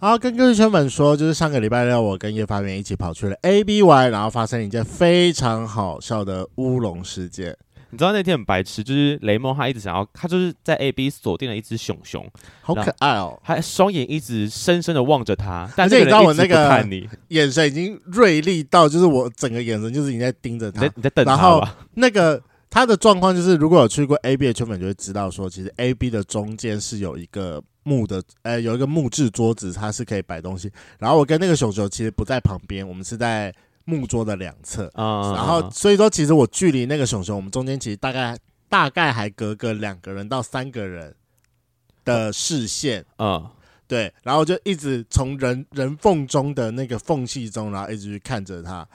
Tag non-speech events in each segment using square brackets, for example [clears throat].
好，跟各位圈粉说，就是上个礼拜六，我跟叶发源一起跑去了 A B Y，然后发生一件非常好笑的乌龙事件。你知道那天很白痴，就是雷梦他一直想要，他就是在 A B 锁定了一只熊熊，好可爱哦，还双眼一直深深的望着他。但是你知道我那个看你眼神已经锐利到，就是我整个眼神就是已经在盯着他，你在，你在等他。然后那个他的状况就是，如果有去过 A B 的圈粉就会知道，说其实 A B 的中间是有一个。木的，呃、欸，有一个木质桌子，它是可以摆东西。然后我跟那个熊熊其实不在旁边，我们是在木桌的两侧。啊，然后所以说，其实我距离那个熊熊，我们中间其实大概大概还隔个两个人到三个人的视线。啊，对，然后就一直从人人缝中的那个缝隙中，然后一直去看着他。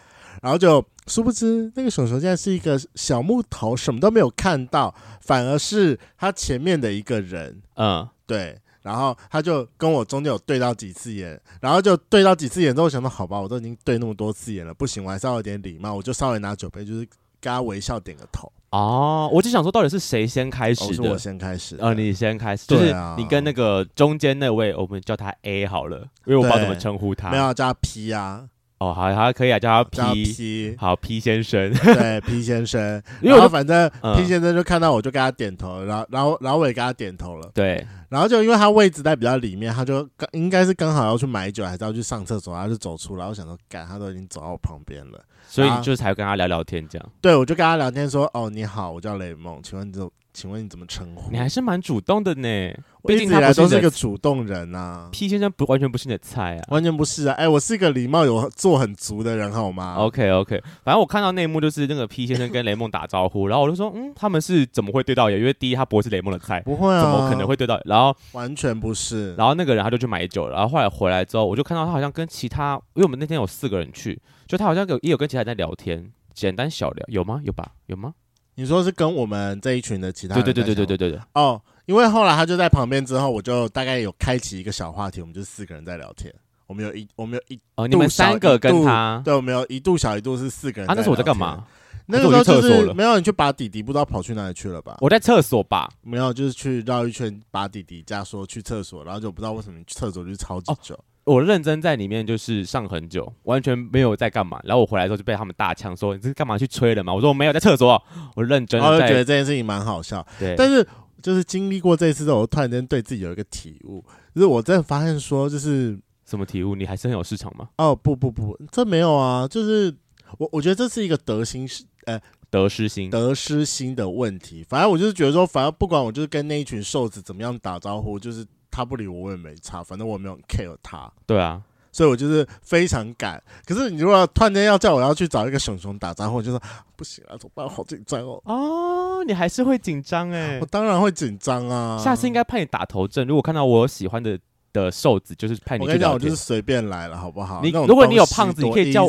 然后就殊不知，那个熊熊现在是一个小木头，什么都没有看到，反而是他前面的一个人。嗯，对。然后他就跟我中间有对到几次眼，然后就对到几次眼之后，我想到好吧，我都已经对那么多次眼了，不行，我还是要有点礼貌，我就稍微拿酒杯，就是跟他微笑点个头。哦，我就想说，到底是谁先开始的？哦、是我先开始。呃，你先开始，就是你跟那个中间那位，我们叫他 A 好了，因为我不知道怎么称呼他。没有叫他 P 啊。哦，好，好，可以啊，叫他 P 叫 P，[laughs] 好，P 先生，对，P 先生，[laughs] 然后反正 P 先生就看到我就跟他点头，然后，然后，然后我也跟他点头了，对，然后就因为他位置在比较里面，他就刚应该是刚好要去买酒，还是要去上厕所，他就走出来，我想说，干，他都已经走到我旁边了，所以你就才跟他聊聊天这样，对，我就跟他聊天说，哦，你好，我叫雷梦，请问这。请问你怎么称呼？你还是蛮主动的呢，毕竟他来都是一个主动人呐、啊。P 先生不完全不是你的菜啊，完全不是啊！哎、欸，我是一个礼貌有做很足的人，好吗？OK OK，反正我看到内幕就是那个 P 先生跟雷梦打招呼，[laughs] 然后我就说，嗯，他们是怎么会对到眼？因为第一他不会是雷梦的菜，不会啊，怎么可能会对到？然后完全不是。然后那个人他就去买酒，然后后来回来之后，我就看到他好像跟其他，因为我们那天有四个人去，就他好像有也有跟其他人在聊天，简单小聊，有吗？有吧？有吗？你说是跟我们这一群的其他人？对对对对对对对对。哦，因为后来他就在旁边之后，我就大概有开启一个小话题，我们就四个人在聊天。我们有一，我们有一哦，你们三个跟他，对，我们有一度小一度是四个人。啊，那时候我在干嘛？那个时候就是没有，你去把弟弟不知道跑去哪里去了吧？我在厕所吧？没有，就是去绕一圈把弟弟家说去厕所，然后就不知道为什么厕所就超级久。哦我认真在里面就是上很久，完全没有在干嘛。然后我回来之后就被他们大呛说：“你这是干嘛去吹了嘛？”我说：“我没有在厕所。”我认真的。我就觉得这件事情蛮好笑。对。但是就是经历过这一次之后，我突然间对自己有一个体悟，就是我真的发现说，就是什么体悟？你还是很有市场吗？哦不不不，这没有啊。就是我我觉得这是一个得心失呃得失心得失心的问题。反正我就是觉得说，反正不管我就是跟那一群瘦子怎么样打招呼，就是。他不理我，我也没差，反正我没有 care 他。对啊，所以我就是非常赶。可是你如果突然间要叫我要去找一个熊熊打招呼，我就说不行啊，怎么办？好紧张哦。哦，你还是会紧张哎？我当然会紧张啊。下次应该派你打头阵。如果看到我有喜欢的的瘦子，就是派你去。我跟你讲，我就是随便来了，好不好？你如果你有胖子，你可以叫。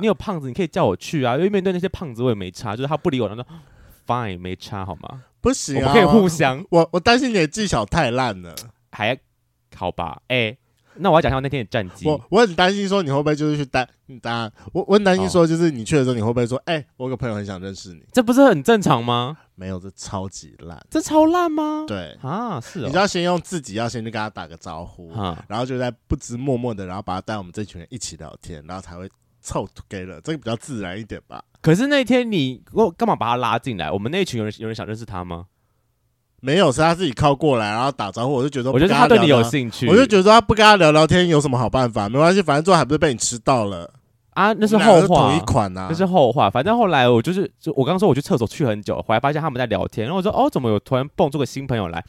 你有胖子，你可以叫我去啊。因为面对那些胖子，我也没差。就是他不理我，他说 fine，没差好吗？不行啊，我们可以互相。我我担心你的技巧太烂了，还。好吧，哎、欸，那我要讲一下那天的战绩。我我很担心说你会不会就是去担担，我我很担心说就是你去的时候你会不会说，哎、欸，我有个朋友很想认识你，这不是很正常吗？没有，这超级烂，这超烂吗？对啊，是、哦，你就要先用自己要先去跟他打个招呼，啊、然后就在不知默默的，然后把他带我们这群人一起聊天，然后才会凑 together，这个比较自然一点吧。可是那天你我干嘛把他拉进来？我们那群有人有人想认识他吗？没有，是他自己靠过来，然后打招呼，我就觉得，我觉得他对你有兴趣，我就觉得他不跟他聊聊天有什么好办法？没关系，反正最后还不是被你吃到了啊？那是后话，同一款啊，那是后话。反正后来我就是，就我刚刚说我去厕所去很久，回来发现他们在聊天，然后我说哦，怎么有突然蹦出个新朋友来？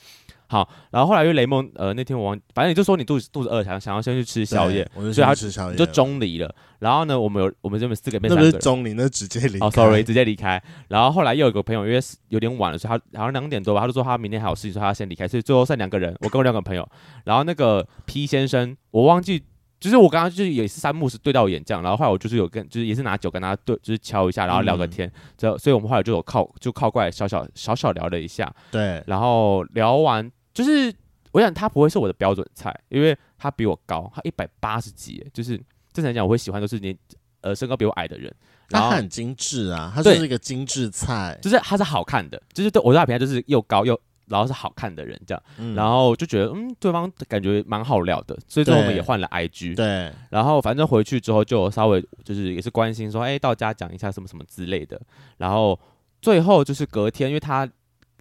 好，然后后来因为雷梦，呃，那天我忘，反正你就说你肚子肚子饿，想想要先去吃宵夜，我就所以他吃宵夜，就钟离了。然后呢，我们有我们这边四个变，那不是中离，那直接离开。哦，sorry，直接离开。然后后来又有个朋友，因为有点晚了，所以他好像两点多吧，他就说他明天还有事情，所以他要先离开。所以最后剩两个人，我跟我两个朋友。然后那个 P 先生，我忘记，就是我刚刚就是也是三目是对到眼这样。然后后来我就是有跟，就是也是拿酒跟他对，就是敲一下，然后聊个天。这、嗯、所以我们后来就有靠就靠过来小小小小聊了一下。对，然后聊完就是。我想他不会是我的标准菜，因为他比我高，他一百八十几，就是正常来讲，我会喜欢都是年呃身高比我矮的人。然后他很精致啊，他就是一个精致菜，就是他是好看的，就是对我对他评价就是又高又然后是好看的人这样，嗯然后就觉得嗯，对方感觉蛮好聊的，所以之后我们也换了 IG。对，然后反正回去之后就稍微就是也是关心说，哎，到家讲一下什么什么之类的。然后最后就是隔天，因为他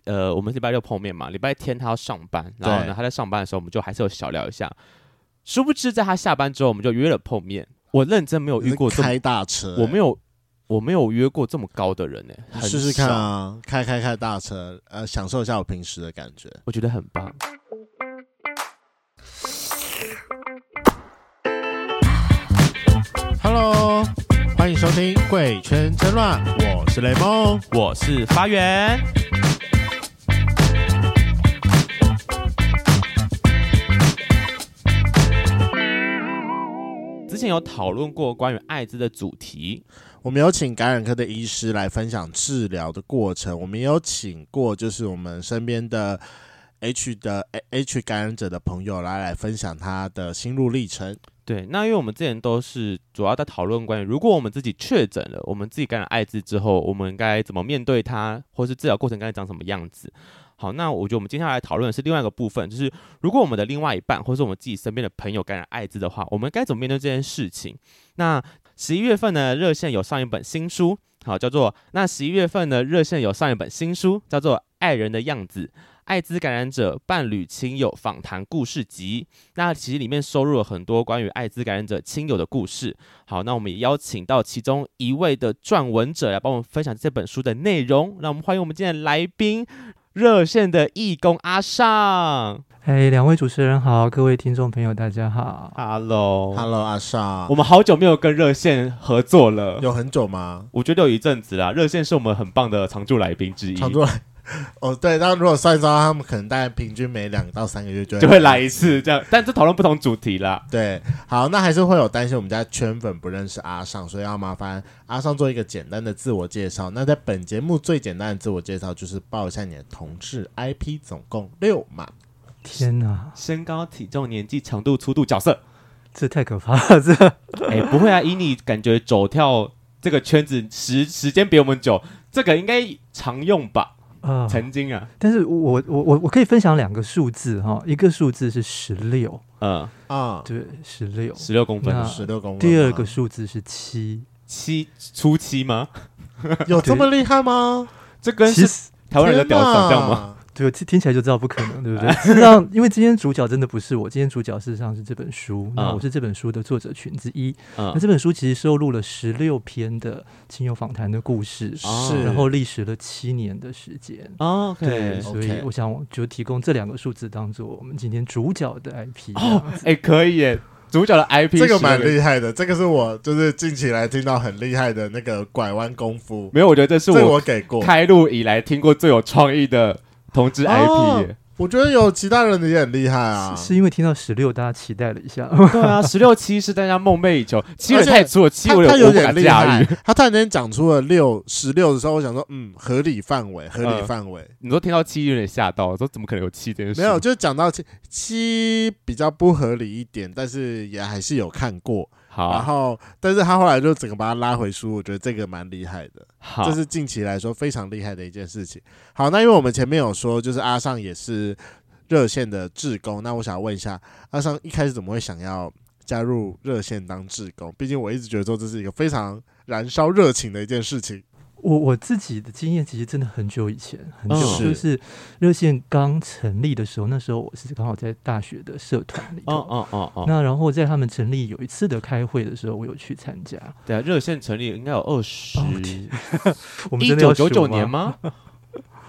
呃，我们礼拜六碰面嘛，礼拜天他要上班，然后呢他在上班的时候，我们就还是有小聊一下。殊不知在他下班之后，我们就约了碰面。我认真没有遇过这么开大车、欸，我没有，我没有约过这么高的人呢、欸，试试看啊，开开开大车，呃，享受一下我平时的感觉，我觉得很棒。Hello，欢迎收听《贵圈真乱》，我是雷梦，我是发源。之前有讨论过关于艾滋的主题，我们有请感染科的医师来分享治疗的过程，我们也有请过就是我们身边的 H 的 H 感染者的朋友来来分享他的心路历程。对，那因为我们之前都是主要在讨论关于如果我们自己确诊了，我们自己感染艾滋之后，我们该怎么面对它，或是治疗过程该长什么样子。好，那我觉得我们接下来讨论的是另外一个部分，就是如果我们的另外一半，或是我们自己身边的朋友感染艾滋的话，我们该怎么面对这件事情？那十一月份呢，热线有上一本新书，好，叫做那十一月份呢，热线有上一本新书，叫做《爱人的样子：艾滋感染者伴侣亲友访谈故事集》。那其实里面收录了很多关于艾滋感染者亲友的故事。好，那我们也邀请到其中一位的撰文者来帮我们分享这本书的内容。那我们欢迎我们今天的来宾。热线的义工阿尚，嘿，两位主持人好，各位听众朋友大家好，Hello，Hello，阿尚，我们好久没有跟热线合作了，有很久吗？我觉得有一阵子啦。热线是我们很棒的常驻来宾之一，常驻来。[laughs] 哦，对，那如果算一算，他们可能大概平均每两到三个月就会就会来一次这样，但是讨论不同主题啦。对，好，那还是会有担心我们家圈粉不认识阿尚，所以要麻烦阿尚做一个简单的自我介绍。那在本节目最简单的自我介绍就是报一下你的同志 IP，总共六嘛。天哪，身高、体重、年纪、长度、粗度、角色，这太可怕了！这 [laughs] 哎、欸，不会啊，以你感觉走跳这个圈子时时间比我们久，这个应该常用吧？啊，曾经啊，但是我我我我可以分享两个数字哈，一个数字是十六，嗯啊，对，十六，十六公分，十六公分。第二个数字是七，七初七吗？有这么厉害吗？这跟是台湾人的屌长这样吗？对，听听起来就知道不可能，对不对？事实上，因为今天主角真的不是我，今天主角事实上是这本书。那我是这本书的作者群之一。嗯、那这本书其实收录了十六篇的亲友访谈的故事，是，然后历时了七年的时间。哦、对，所以我想就提供这两个数字当做我们今天主角的 IP。哦，哎，可以耶。主角的 IP 这个蛮厉害的，这个是我就是近期来听到很厉害的那个拐弯功夫。没有，我觉得这是我我给过开录以来听过最有创意的。同志 IP，、哦、我觉得有其他人的也很厉害啊是，是因为听到十六，大家期待了一下。对啊，[laughs] 十六七是大家梦寐以求，七也太粗了，七我有点厉害。他突然间讲出了六十六的时候，我想说，嗯，合理范围，合理范围、呃。你说听到七有点吓到，我说怎么可能有七这件事？没有，就讲到七七比较不合理一点，但是也还是有看过。好、啊，然后，但是他后来就整个把他拉回书，我觉得这个蛮厉害的。好，这是近期来说非常厉害的一件事情。好，那因为我们前面有说，就是阿尚也是热线的志工，那我想问一下，阿尚一开始怎么会想要加入热线当志工？毕竟我一直觉得说这是一个非常燃烧热情的一件事情。我我自己的经验其实真的很久以前，很久，嗯、就是热线刚成立的时候，那时候我是刚好在大学的社团里头，哦哦哦哦。那然后在他们成立有一次的开会的时候，我有去参加。对啊，热线成立应该有二十，[laughs] 我们真的要一九九九年吗？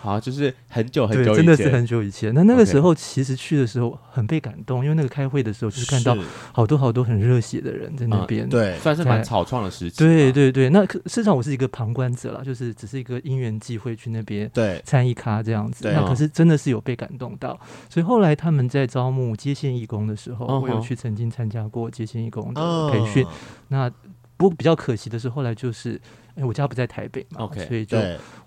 好，就是很久很久以前，真的是很久以前。那那个时候其实去的时候很被感动，因为那个开会的时候就是看到好多好多很热血的人在那边，嗯，对，算是蛮草创的时期。对对对，那事实上我是一个旁观者啦，就是只是一个因缘际会去那边对参一咖这样子。对，那可是真的是有被感动到，所以后来他们在招募接线义工的时候，哦，我有去曾经参加过接线义工的培训。哦，那不过比较可惜的是，后来就是。哎，我家不在台北嘛，okay, 所以就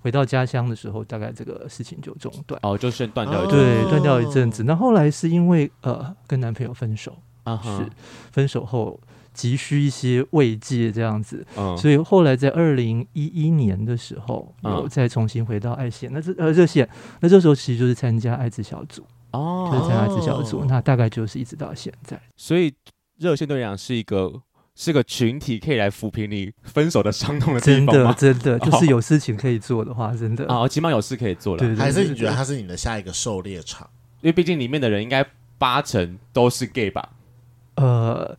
回到家乡的时候，大概这个事情就中断。哦，就先断掉一阵，对，断掉一阵子。那后来是因为呃跟男朋友分手，啊，是分手后急需一些慰藉这样子。嗯，所以后来在二零一一年的时候，有再重新回到爱线，那这呃热线，那这时候其实就是参加爱滋小组哦，就是参加爱滋小组，那大概就是一直到现在。所以热线对讲是一个。是个群体可以来抚平你分手的伤痛的地方吗？真的，真的，就是有事情可以做的话，真的啊，起码有事可以做了。还是你觉得他是你的下一个狩猎场？因为毕竟里面的人应该八成都是 gay 吧？呃，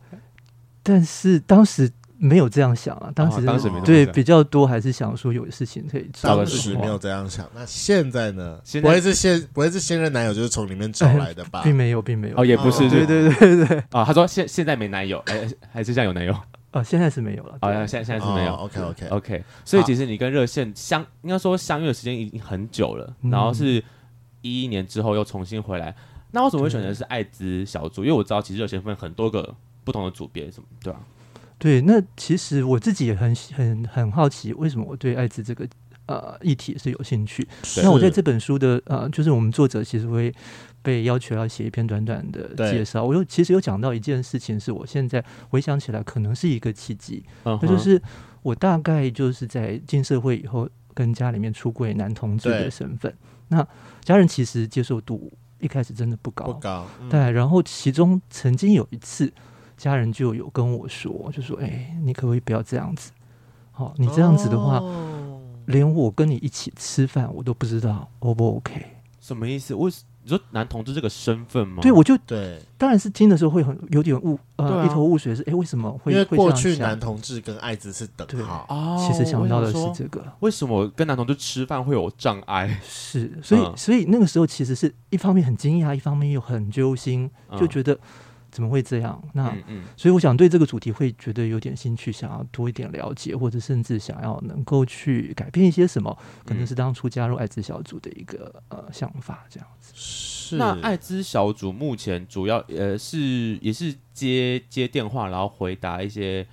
但是当时。没有这样想啊，当时、哦、当时没对比较多，还是想说有事情可以做。当时没有这样想，那现在呢？现在不会是现不会是现任男友就是从里面找来的吧？哎、[laughs] 并没有，并没有哦，也不是，对对对对啊、哦，他说现现在没男友，哎，还是现在有男友？哦，现在是没有了，哦，现在现在是没有。哦、OK OK OK，所以其实你跟热线相应该说相遇的时间已经很久了，然后是一一年之后又重新回来，嗯、那为什么会选择是艾滋小组？因为我知道其实热线分很多个不同的组别，什么对吧、啊？对，那其实我自己也很很很好奇，为什么我对艾滋这个呃议题是有兴趣？那我在这本书的呃，就是我们作者其实会被要求要写一篇短短的介绍。我又其实有讲到一件事情，是我现在回想起来可能是一个契机，那、uh-huh. 就是我大概就是在进社会以后，跟家里面出柜男同志的身份，那家人其实接受度一开始真的不高，不高。嗯、对，然后其中曾经有一次。家人就有跟我说，就说：“哎、欸，你可不可以不要这样子？好、哦，你这样子的话，哦、连我跟你一起吃饭，我都不知道 O 不 OK？什么意思？为你说男同志这个身份吗？对，我就对，当然是听的时候会很有点雾，呃，啊、一头雾水。是哎、欸，为什么会？因为过去男同志跟艾滋是等号啊。其实想到的是这个，为什么跟男同志吃饭会有障碍？是，所以、嗯，所以那个时候其实是一方面很惊讶，一方面又很揪心，就觉得。嗯怎么会这样？那、嗯嗯、所以我想对这个主题会觉得有点兴趣，想要多一点了解，或者甚至想要能够去改变一些什么，可能是当初加入艾滋小组的一个呃想法这样子。是。那艾滋小组目前主要呃是也是接接电话，然后回答一些。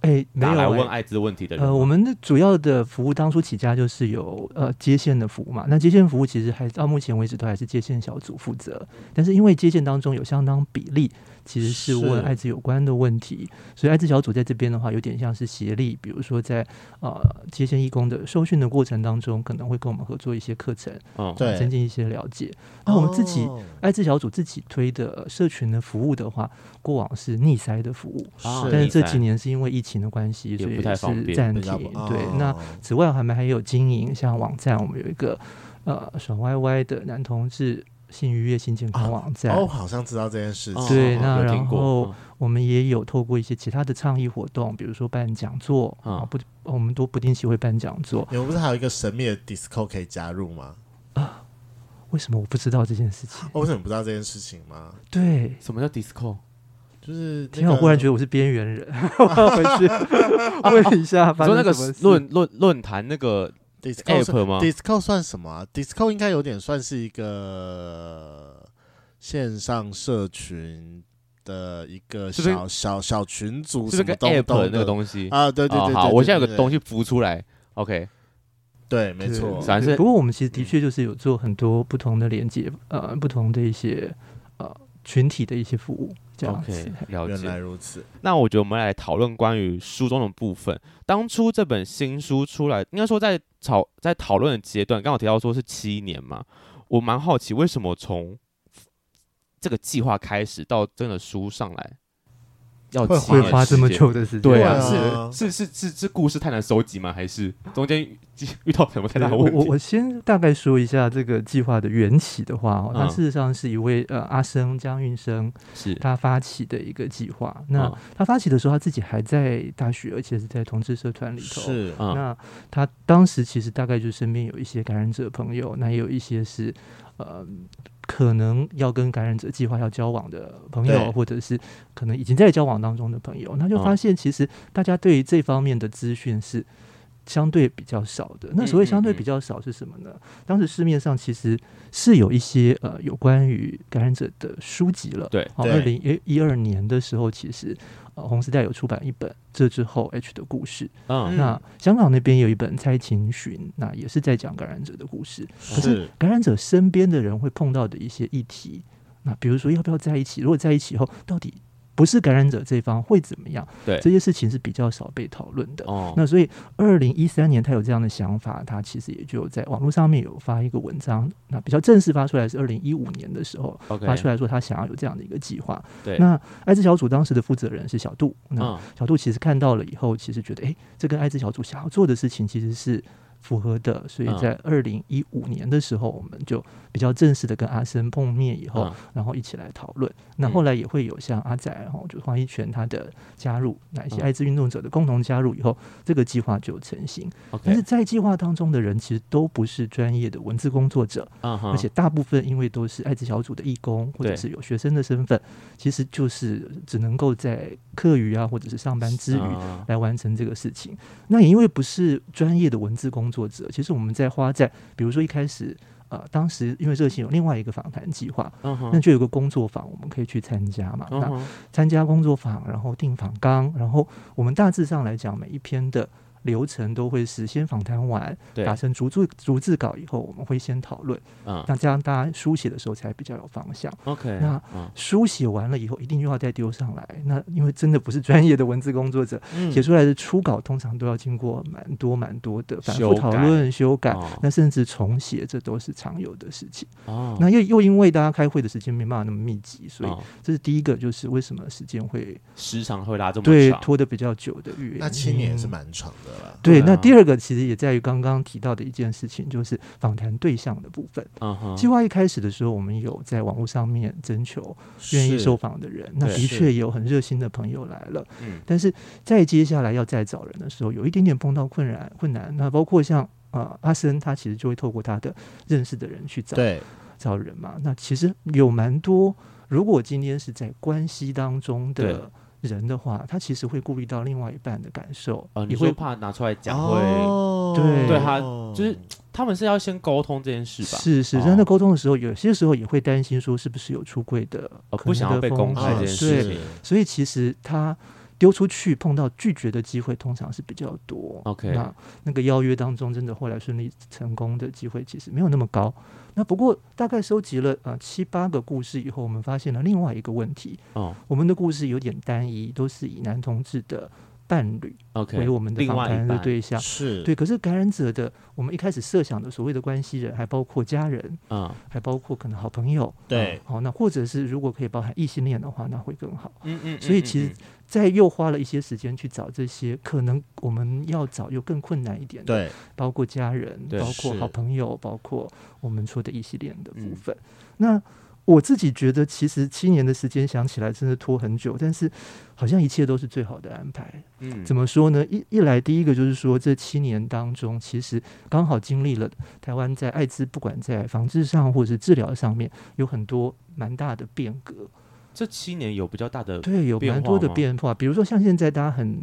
哎，没有来问艾滋问题的人。呃，我们的主要的服务当初起家就是有呃接线的服务嘛。那接线服务其实还到目前为止都还是接线小组负责，但是因为接线当中有相当比例其实是问艾滋有关的问题，所以艾滋小组在这边的话有点像是协力，比如说在呃接线义工的受训的过程当中，可能会跟我们合作一些课程，嗯，对，增进一些了解。那我们自己艾滋小组自己推的社群的服务的话，过往是逆塞的服务，是，但是这几年是因为疫情。的关系，所以是暂停。对，那此外我们还有经营，像网站，我们有一个呃爽歪歪的男同志性愉悦性健康网站。哦，好像知道这件事情。对，那然后我们也有透过一些其他的倡议活动，比如说办讲座啊，不，我们都不定期会办讲座。你们不是还有一个神秘的 Discord 可以加入吗？啊，为什么我不知道这件事情？为什么不知道这件事情吗？对，什么叫 Discord？就是，天啊！我忽然觉得我是边缘人，[laughs] 我要回去 [laughs] 问一下。你说那个论论论坛那个 Discord 吗？Discord 算什么啊？Discord 应该有点算是一个线上社群的一个小小小，小群组，是个 App 那个东西啊？对对对，对，好，我现在有个东西浮出来，OK，对，没错。反正不过我们其实的确就是有做很多不同的连接，呃，不同的一些呃群体的一些服务。OK，[laughs] 了解。原来如此。那我觉得我们来讨论关于书中的部分。当初这本新书出来，应该说在讨在讨论的阶段，刚好提到说是七年嘛。我蛮好奇，为什么从这个计划开始到真的书上来？要会花这么久的时间？对啊，是是是是是故事太难收集吗？还是中间 [laughs] 遇到什么太大的问题？我我先大概说一下这个计划的缘起的话，哦它事实上是一位呃阿生江运生是他发起的一个计划。那他发起的时候，他自己还在大学，而且是在同志社团里头。是，那他当时其实大概就是身边有一些感染者朋友，那也有一些是呃。可能要跟感染者计划要交往的朋友，或者是可能已经在交往当中的朋友，那就发现其实大家对于这方面的资讯是相对比较少的。那所谓相对比较少是什么呢？当时市面上其实是有一些呃有关于感染者的书籍了。对，二零一二年的时候，其实。呃，红丝带有出版一本《这之后 H 的故事》。嗯，那香港那边有一本《猜情寻》，那也是在讲感染者的故事。可是感染者身边的人会碰到的一些议题，那比如说要不要在一起？如果在一起后，到底不是感染者这一方会怎么样？对，这些事情是比较少被讨论的。哦，那所以二零一三年他有这样的想法，他其实也就在网络上面有发一个文章，那比较正式发出来是二零一五年的时候发出来说他想要有这样的一个计划。对，那艾滋小组当时的负责人是小杜，那嗯小杜其实看到了以后，其实觉得，哎，这跟艾滋小组想要做的事情其实是符合的，所以在二零一五年的时候，我们就比较正式的跟阿森碰面以后，嗯。然后一起来讨论。那后来也会有像阿仔，然后就黄一泉他的加入，那一些艾滋运动者的共同加入以后，这个计划就成型。但是在计划当中的人其实都不是专业的文字工作者，嗯而且大部分因为都是艾滋小组的义工或者是有学生的身份，其实就是只能够在课余啊或者是上班之余嗯。来完成这个事情。那也因为不是专业的文字工作者，其实我们在花在比如说一开始。呃，当时因为热心有另外一个访谈计划，嗯哼那就有个工作坊，我们可以去参加嘛。那参加工作坊，然后订访纲，然后我们大致上来讲，每一篇的流程都会是先访谈完，对。打成逐字逐字稿以后，我们会先讨论，嗯。那这样大家书写的时候才比较有方向。OK，那嗯。书写完了以后，一定又要再丢上来。那因为真的不是专业的文字工作者，嗯。写出来的初稿通常都要经过蛮多蛮多的反复讨修改。论、修改哦，那甚至重写，这都是常有的事情。哦。那又又因为大家开会的时间没办法那么密集，所以哦。这是第一个，就是为什么时间会时长会拉这么对长，拖得比较久的原因。那七年也是蛮长的了。对。对啊那第二个其实也在于刚刚提到的一件事情，就是访谈对象的部分。嗯，计划一开始的时候，我们有在网络上面征求愿意受访的人，那的确也有很热心的朋友来了。嗯但是在接下来要再找人的时候，有一点点碰到困难困难。那包括像呃阿森，他其实就会透过他的认识的人去找，找人嘛。那其实有蛮多，如果今天是在关系当中的人的话，他其实会顾虑到另外一半的感受，哦，你会怕拿出来讲会，哦对对他就是他们是要先沟通这件事吧？是是，哦在那沟通的时候，有些时候也会担心说是不是有出柜的哦，不想要被公开这件事情。所以其实他丢出去碰到拒绝的机会通常是比较多。OK 那那个邀约当中，真的后来顺利成功的机会其实没有那么高。那不过大概收集了呃七八个故事以后，我们发现了另外一个问题，哦。我们的故事有点单一，都是以男同志的伴侣为我们的另访谈的对象。是，对，可是感染者的，我们一开始设想的所谓的关系人，还包括家人，嗯还包括可能好朋友，对，好，那或者是如果可以包含异性恋的话，那会更好。嗯嗯，所以其实再又花了一些时间去找这些可能我们要找又更困难一点的，对，包括家人，对包括好朋友，包括我们说的一系列的部嗯分。那我自己觉得，其实七年的时间想起来真的拖很久，但是好像一切都是最好的安排。嗯怎么说呢？一一来，第一个就是说，这七年当中，其实刚好经历了台湾在艾滋不管在防治上或者是治疗上面，有很多蛮大的变革。这七年有比较大的对，有蛮多的变化，比如说像现在大家很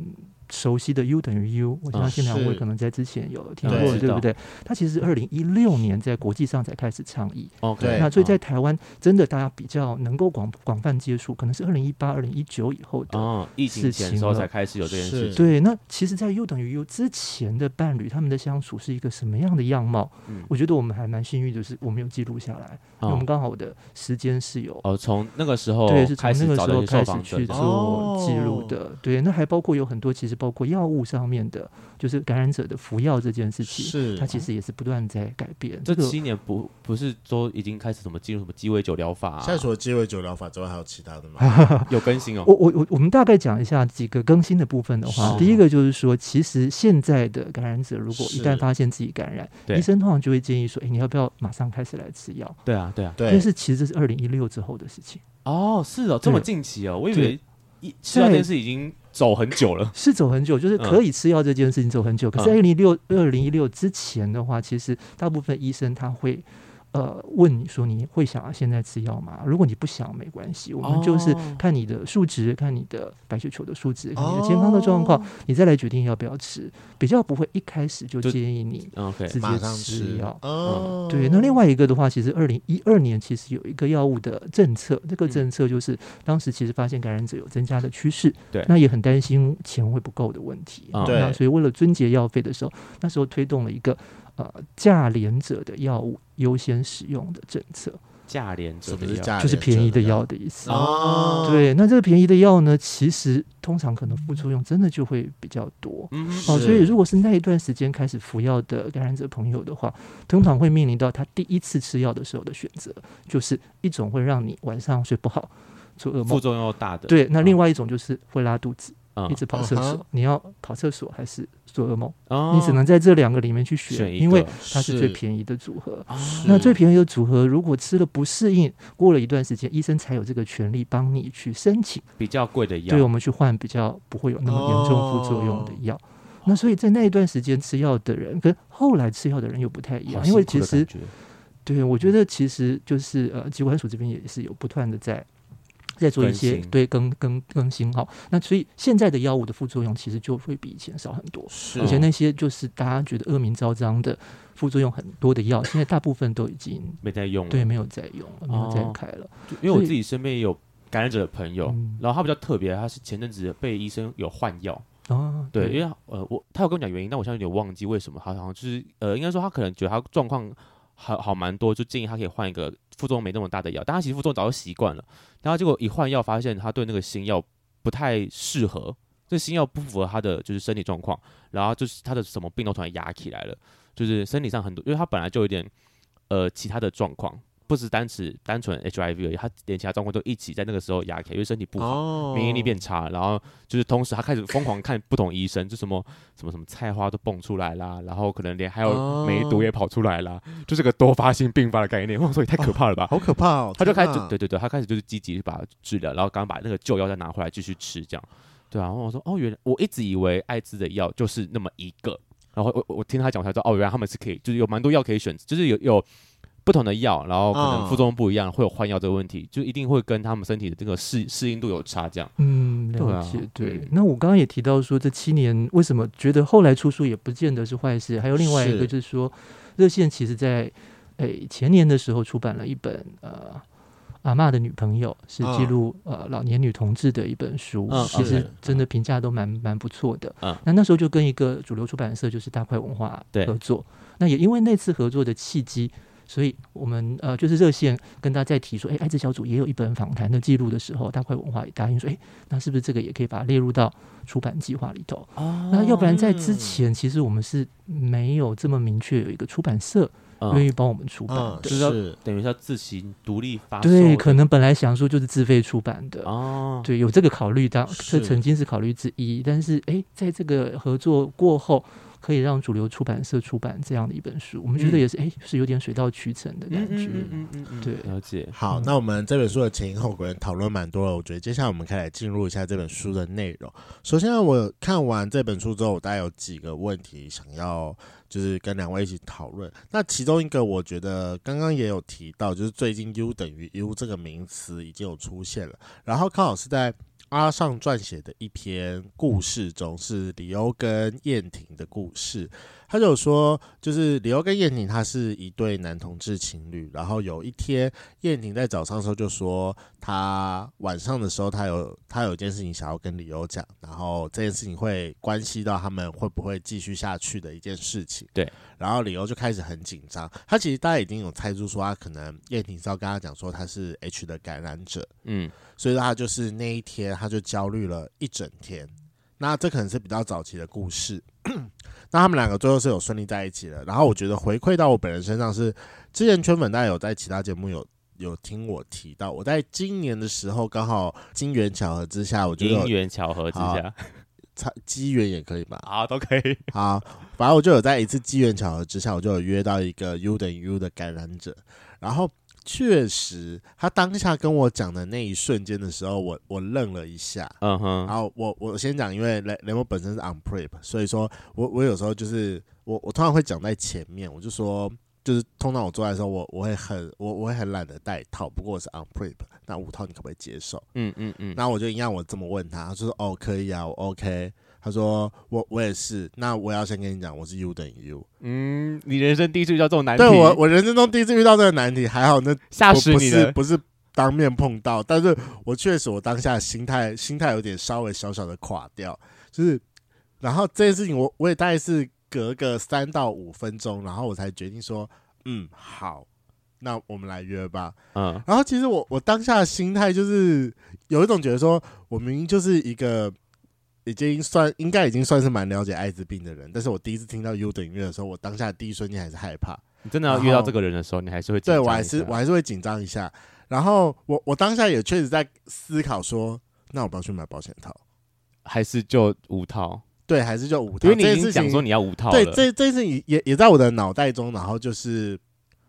熟悉的 U 等于 U，我相信两位可能在之前有听对过，对不对？它其实是二零一六年在国际上才开始倡议，OK，那所以在哦台湾真的大家比较能够广广泛接触，可能是二零一八、二零一九以后的。哦，疫情事前的时候情了才开始有这件事情，对，那其实，在 U 等于 U 之前的伴侣，他们的相处是一个什么样的样貌？嗯我觉得我们还蛮幸运的是，我们有记录下来，因为我们哦刚好的时间是有哦，从那个时候对，是从那个时候开始去做记录的。对，那还包括有很多，其实包括药物上面的，就是感染者的服药这件事情，是，它其实也是不断在改变。这这个七年不不是都已经开始什么进入什么鸡尾酒疗法啊，现在除了鸡尾酒疗法之外，还有其他的吗？[laughs] 有更新哦。我我我我们大概讲一下几个更新的部分的话，第一个就是说，其实现在的感染者如果一旦发现自己感染，对医生通常就会建议说，哎，你要不要马上开始来吃药？对啊，对啊。对，但是其实这是二零一六之后的事情，哦，是哦，这么近期哦，我以为一吃药这件事已经走很久了。[laughs] 是走很久，就是可以吃药这件事情走很久。可是嗯二零六二零一六之前的话，其实大部分医生他会呃问你说你会想要现在吃药吗？如果你不想没关系，我们就是哦看你的数值，看你的白血球的数值，看你的健康的状况，哦你再来决定要不要吃，比较不会一开始就就建议你直接吃。吃药。哦，对，那另外一个的话，其实二零一二年其实有一个药物的政策，这个政策就是当时其实发现感染者有增加的趋势，对。那也很担心钱会不够的问题，那所以为了撙节药费的时候，那时候推动了一个呃价廉者的药物优先使用的政策。价廉者的药，价就是便宜的药的意思。哦，对，那这个便宜的药呢，其实通常可能副作用真的就会比较多。嗯，哦，所以如果是那一段时间开始服药的感染者朋友的话，通常会面临到他第一次吃药的时候的选择，就是一种会让你晚上睡不好、做噩梦，副作用又大的。对，那另外一种就是会拉肚子。嗯、一直跑厕所，嗯、你要跑厕所还是做噩梦？哦、你只能在这两个里面去选，选因为它是最便宜的组合。那最便宜的组合，如果吃了不适应，过了一段时间，医生才有这个权利帮你去申请比较贵的药，对，我们去换比较不会有那么严重副作用的药。哦、那所以在那一段时间吃药的人，跟后来吃药的人又不太一样，因为其实，对，我觉得其实就是呃，疾管署这边也是有不断的在。在做一些对更更更新哈，那所以现在的药物的副作用其实就会比以前少很多，而且那些就是大家觉得恶名昭彰的副作用很多的药，现在大部分都已经 [laughs] 没在用了，对，没有在用了，没有在开了。因为我自己身边也有感染者的朋友，然后他比较特别，他是前阵子被医生有换药哦，对，因为呃我他有跟我讲原因，但我现在有点忘记为什么，他好像就是呃应该说他可能觉得他状况。好好蛮多，就建议他可以换一个副作用没那么大的药。但他其实副作用早就习惯了，然后结果一换药，发现他对那个新药不太适合，这新药不符合他的就是身体状况，然后就是他的什么病都突然压起来了，就是身体上很多，因为他本来就有点呃其他的状况。不是单指单纯 HIV 而已，他连其他状况都一起在那个时候压起来，因为身体不好，免疫力变差，然后就是同时他开始疯狂看不同医生，就什么什么什么菜花都蹦出来啦，然后可能连还有梅毒也跑出来啦，就是个多发性并发的概念。我说也太可怕了吧，好可怕哦！他就开始对对对，他开始就是积极把它治疗，然后刚把那个旧药再拿回来继续吃，这样对啊。然后我说哦，原来我一直以为艾滋的药就是那么一个，然后我我听他讲才知道哦，原来他们是可以，就是有蛮多药可以选择，就是有有。不同的药，然后可能副作用不一样，嗯、会有换药这个问题，就一定会跟他们身体的这个适适应度有差，这样。嗯，了解。对，啊、对。那我刚刚也提到说，这七年为什么觉得后来出书也不见得是坏事？还有另外一个就是说，热线其实在诶前年的时候出版了一本呃阿嬷的女朋友，是记录呃老年女同志的一本书，嗯、其实真的评价都蛮蛮不错的。嗯。那那时候就跟一个主流出版社，就是大块文化合作。那也因为那次合作的契机。所以，我们呃，就是热线跟大家在提说，哎，艾滋小组也有一本访谈的记录的时候，大块文化也答应说，哎，那是不是这个也可以把它列入到出版计划里头？哦，那要不然在之前，其实我们是没有这么明确有一个出版社愿意帮我们出版的，就是要等于是要自行独立发售。对，可能本来想说就是自费出版的哦，对，有这个考虑，当这曾经是考虑之一，但是哎，在这个合作过后。可以让主流出版社出版这样的一本书，我们觉得也是，哎、嗯，是有点水到渠成的感觉。嗯嗯嗯嗯，对，了解。好，那我们这本书的前因后果讨论蛮多了，我觉得接下来我们可以来进入一下这本书的内容。首先，我看完这本书之后，我大概有几个问题想要就是跟两位一起讨论。那其中一个，我觉得刚刚也有提到，就是最近 U 等于 U 这个名词已经有出现了，然后刚好是在。阿尚撰写的一篇故事中，是李欧跟燕婷的故事。他就有说，就是李欧跟燕婷，他是一对男同志情侣。然后有一天，燕婷在早上的时候就说，他晚上的时候，他有他有一件事情想要跟李欧讲，然后这件事情会关系到他们会不会继续下去的一件事情。对。然后李欧就开始很紧张。他其实大家已经有猜出说，他可能燕婷是要跟他讲说他是 H 的感染者。嗯。所以他就是那一天，他就焦虑了一整天。那这可能是比较早期的故事。那他们两个最后是有顺利在一起的。然后我觉得回馈到我本人身上是，之前圈粉大家有在其他节目有有听我提到，我在今年的时候刚好机缘巧合之下，我觉得机缘巧合之下，机缘也可以吧？[laughs] 啊，都可以。好，反正我就有在一次机缘巧合之下，我就有约到一个 U 等于 U 的感染者，然后。确实，他当下跟我讲的那一瞬间的时候，我我愣了一下。嗯哼，然后我我先讲，因为雷雷蒙本身是 on prep，所以说我我有时候就是我我通常会讲在前面，我就说就是通常我做的时候，我我会很我我会很懒得带套，不过我是 on prep，那五套你可不可以接受？嗯嗯嗯，那我就一样，我这么问他，他就说哦可以啊，我 OK。他说我我也是，那我要先跟你讲，我是 U 等于 U。嗯，你人生第一次遇到这种难题？对，我我人生中第一次遇到这个难题，还好那吓死你了，不是不是当面碰到，但是我确实我当下心态心态有点稍微小小的垮掉，就是然后这件事情我我也大概是隔个三到五分钟，然后我才决定说，嗯，好，那我们来约吧。嗯，然后其实我我当下的心态就是有一种觉得说，我明明就是一个已经算应该已经算是蛮了解艾滋病的人，但是我第一次听到 U 等音乐的时候，我当下第一瞬间还是害怕。你真的要遇到这个人的时候，你还是会对我还是我还是会紧张一下。然后我我当下也确实在思考说，那我不要去买保险套，还是就五套？对，还是就五套？因为你已经讲说你要五套。对，这这次也也也在我的脑袋中，然后就是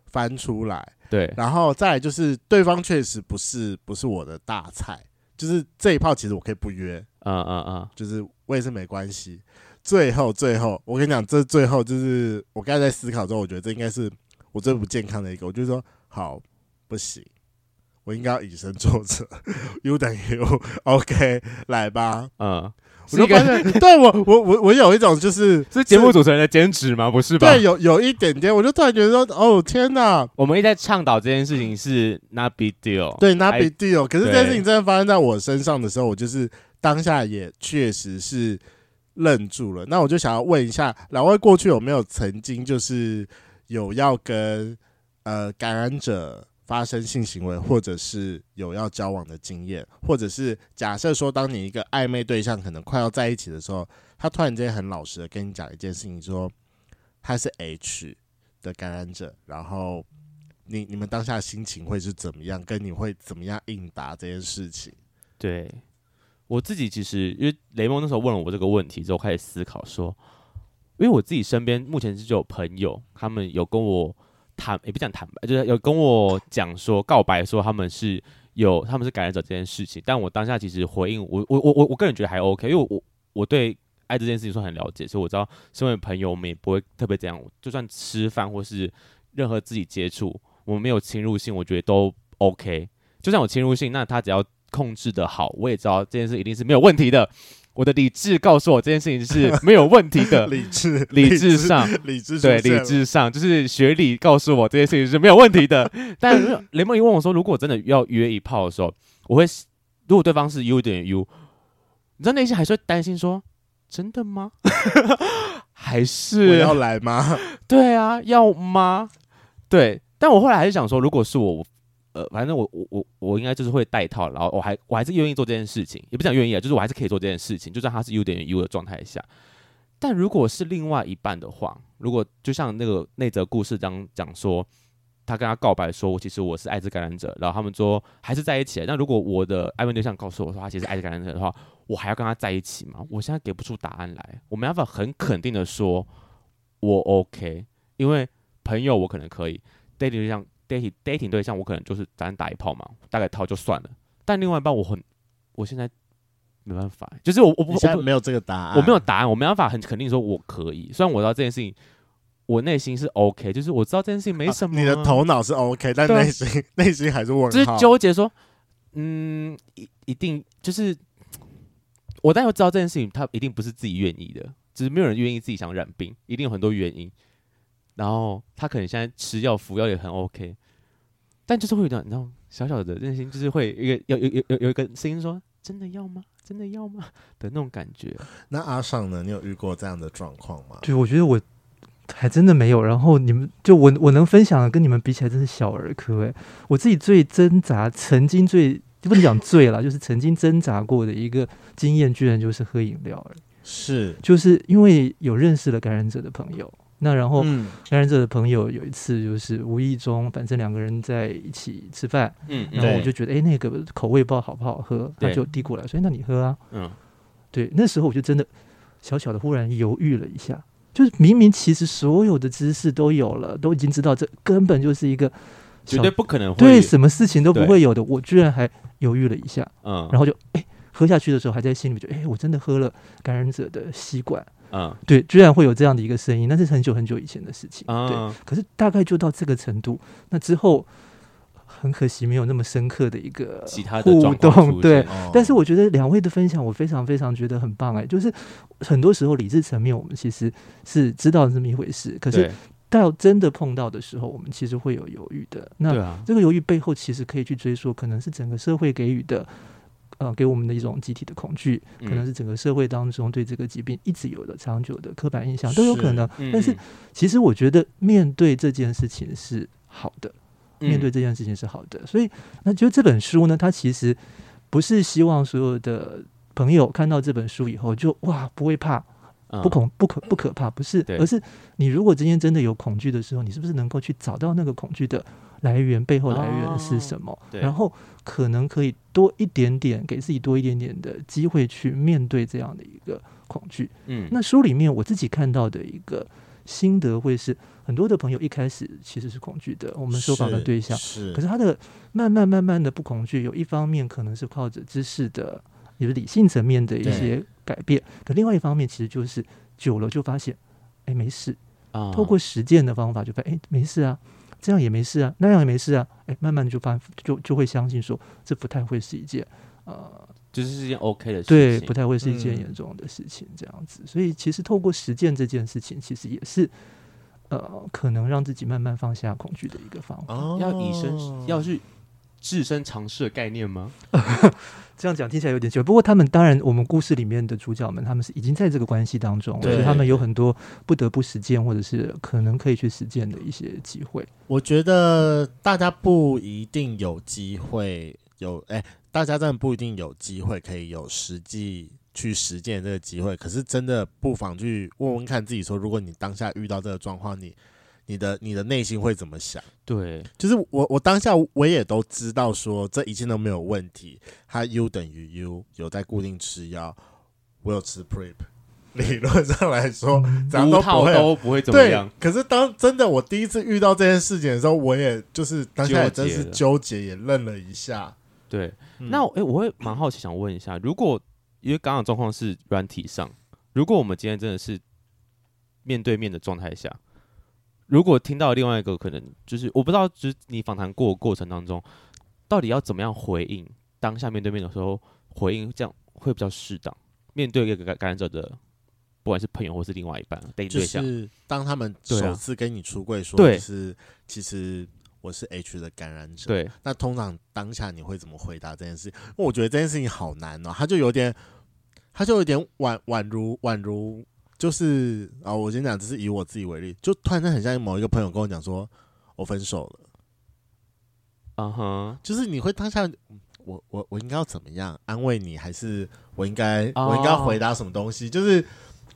翻出来。对，然后再来就是对方确实不是不是我的大菜，就是这一炮其实我可以不约。嗯嗯嗯，就是我也是没关系。最后最后，我跟你讲，这最后就是我刚才在思考之后，我觉得这应该是我最不健康的一个。我就说好，不行。我应该要以身作则，U 等于 U，OK，来吧。嗯，我就发现，对我，我，我，我有一种就是 [laughs] 是节目主持人的坚持吗？不是吧？对，有有一点点，我就突然觉得说，哦，天哪！我们一直在倡导这件事情是 not big deal，对，not big deal。可是这件事情真的发生在我身上的时候，我就是当下也确实是愣住了。那我就想要问一下，两位过去有没有曾经就是有要跟呃感染者发生性行为，或者是有要交往的经验，或者是假设说，当你一个暧昧对象可能快要在一起的时候，他突然间很老实的跟你讲一件事情，说他是 H 的感染者，然后你你们当下心情会是怎么样？跟你会怎么样应答这件事情？对，我自己其实因为雷蒙那时候问了我这个问题之后，开始思考说，因为我自己身边目前是就有朋友，他们有跟我。坦也不讲坦白，就是有跟我讲说告白说他们是有他们是感染者这件事情，但我当下其实回应我我我我我个人觉得还 OK，因为我我对爱这件事情算很了解，所以我知道身为朋友我们也不会特别怎样，就算吃饭或是任何自己接触，我们没有侵入性，我觉得都 OK。就算有侵入性，那他只要控制的好，我也知道这件事一定是没有问题的。我的理智告诉我这件事情是没有问题的，[laughs] 理智 [laughs] 理智上理智 [laughs] 对理智上就是学理告诉我这件事情是没有问题的。但雷梦一问我说，如果真的要约一炮的时候，我会如果对方是 U 等于 U，你知道内心还是会担心说，真的吗？还是我要来吗？对啊，要吗？对，但我后来还是想说，如果是我。呃，反正我我我我应该就是会带套，然后我还我还是愿意做这件事情，也不讲愿意啊，就是我还是可以做这件事情，就算他是 U 等于 U 的状态下。但如果是另外一半的话，如果就像那个那则故事当讲说，他跟他告白说，我其实我是艾滋感染者，然后他们说还是在一起。那如果我的暧昧对象告诉我说他其实艾滋感染者的话，我还要跟他在一起吗？我现在给不出答案来，我没办法很肯定的说我 OK，因为朋友我可能可以，dating 对象。Dating dating 对象，我可能就是咱打一炮嘛，大概套就算了。但另外一半，我很，我现在没办法，就是我我不现在没有这个答案，我没有答案，我没办法很肯定说我可以。虽然我知道这件事情，我内心是 OK，就是我知道这件事情没什么、啊。你的头脑是 OK，但内心内心还是问号，就是纠结说，嗯，一一定就是我当然知道这件事情，他一定不是自己愿意的，只是没有人愿意自己想染病，一定有很多原因。然后他可能现在吃药服药也很 OK，但就是会有点，你知道，小小的任性就是会一个有有有有有一个声音说：“真的要吗？真的要吗？”的那种感觉。那阿尚呢？你有遇过这样的状况吗？对，我觉得我还真的没有。然后你们就我我能分享的跟你们比起来，真是小儿科哎。我自己最挣扎，曾经最不能讲最了，就是曾经挣扎过的一个经验，居然就是喝饮料而已。是，就是因为有认识了感染者的朋友。那然后，感染者的朋友有一次就是无意中，反正两个人在一起吃饭，嗯，然后我就觉得，哎，那个口味不知道好不好喝，他就递过来，所以那你喝啊，嗯，对，那时候我就真的小小的忽然犹豫了一下，就是明明其实所有的知识都有了，都已经知道这根本就是一个绝对不可能会对什么事情都不会有的，我居然还犹豫了一下，嗯，然后就哎喝下去的时候还在心里面觉得，哎，我真的喝了感染者的吸管。嗯，对，居然会有这样的一个声音，那是很久很久以前的事情。嗯、对，可是大概就到这个程度，那之后很可惜没有那么深刻的一个其他互动。对，哦、但是我觉得两位的分享我非常非常觉得很棒哎，就是很多时候理智层面我们其实是知道这么一回事，可是到真的碰到的时候，我们其实会有犹豫的。那这个犹豫背后其实可以去追溯，可能是整个社会给予的。呃，给我们的一种集体的恐惧，可能是整个社会当中对这个疾病一直有的长久的刻板印象都有可能。但是，其实我觉得面对这件事情是好的，面对这件事情是好的。所以，那就这本书呢，它其实不是希望所有的朋友看到这本书以后就哇不会怕。不恐不可不可怕，不是，而是你如果今天真的有恐惧的时候，你是不是能够去找到那个恐惧的来源，背后来源是什么？然后可能可以多一点点，给自己多一点点的机会去面对这样的一个恐惧。嗯，那书里面我自己看到的一个心得会是，很多的朋友一开始其实是恐惧的，我们受访的对象是，可是他的慢慢慢慢的不恐惧，有一方面可能是靠着知识的。也是理性层面的一些改变，可另外一方面，其实就是久了就发现，哎，没事啊。透过实践的方法，就发现，哎，没事啊，这样也没事啊，那样也没事啊。哎，慢慢就发就就会相信说，这不太会是一件呃，就是是一件 OK 的事情，对，不太会是一件严重的事情，这样子。所以，其实透过实践这件事情，其实也是呃，可能让自己慢慢放下恐惧的一个方法。要以身，要去。置身尝试的概念吗？[laughs] 这样讲听起来有点奇怪。不过他们当然，我们故事里面的主角们，他们是已经在这个关系当中，所以他们有很多不得不实践，或者是可能可以去实践的一些机会。我觉得大家不一定有机会有，哎、欸，大家真的不一定有机会可以有实际去实践这个机会。可是真的不妨去问问看自己说，说如果你当下遇到这个状况，你。你的你的内心会怎么想？对，就是我我当下我也都知道说这一切都没有问题。它 U 等于 U，有在固定吃药，我有吃 Prep。[laughs] 理论上来说，怎样都不会都不会怎么样。可是当真的我第一次遇到这件事情的时候，我也就是当下也真是纠结，也愣了一下。对，嗯、那哎、欸，我会蛮好奇，想问一下，如果因为刚刚状况是软体上，如果我们今天真的是面对面的状态下。如果听到另外一个可能，就是我不知道，就是你访谈过过程当中，到底要怎么样回应？当下面对面的时候，回应这样会比较适当。面对一个感感染者的，不管是朋友或是另外一半，[laughs] 对象，就是当他们首次跟你出柜说，是其实我是 H 的感染者，对，那通常当下你会怎么回答这件事？因为我觉得这件事情好难哦，他就有点，他就有点宛宛如宛如。就是啊，我先讲，只是以我自己为例，就突然间很像某一个朋友跟我讲说，我分手了。嗯哼，就是你会当下，我我我应该要怎么样安慰你，还是我应该我应该要回答什么东西？就是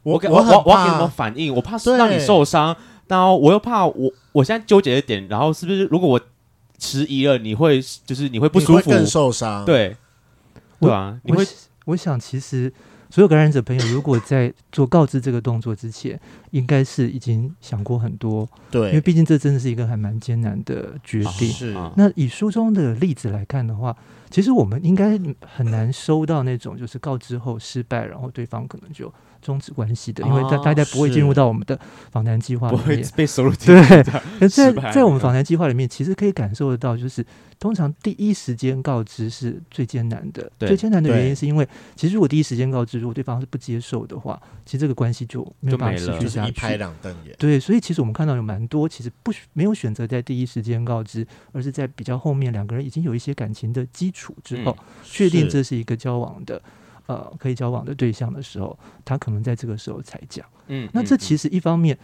我我我我我要给什么反应？我怕让你受伤，然后我又怕我我现在纠结一点，然后是不是如果我迟疑了，你会就是你会不舒服，更受伤？对，对啊，你会，我想其实。所有感染者朋友，如果在做告知这个动作之前，应该是已经想过很多，对，因为毕竟这真的是一个还蛮艰难的决定。是，那以书中的例子来看的话，其实我们应该很难收到那种就是告知后失败，然后对方可能就。终止关系的，因为大大家不会进入到我们的访谈计划里面，不会被收入 [laughs] 对。[laughs] 可是在在我们访谈计划里面，其实可以感受得到，就是通常第一时间告知是最艰难的。最艰难的原因是因为，其实如果第一时间告知，如果对方是不接受的话，其实这个关系就没有办法持续下去。一拍两瞪眼。对，所以其实我们看到有蛮多，其实不没有选择在第一时间告知，而是在比较后面两个人已经有一些感情的基础之后，确、嗯、定这是一个交往的。呃，可以交往的对象的时候，他可能在这个时候才讲。嗯，那这其实一方面，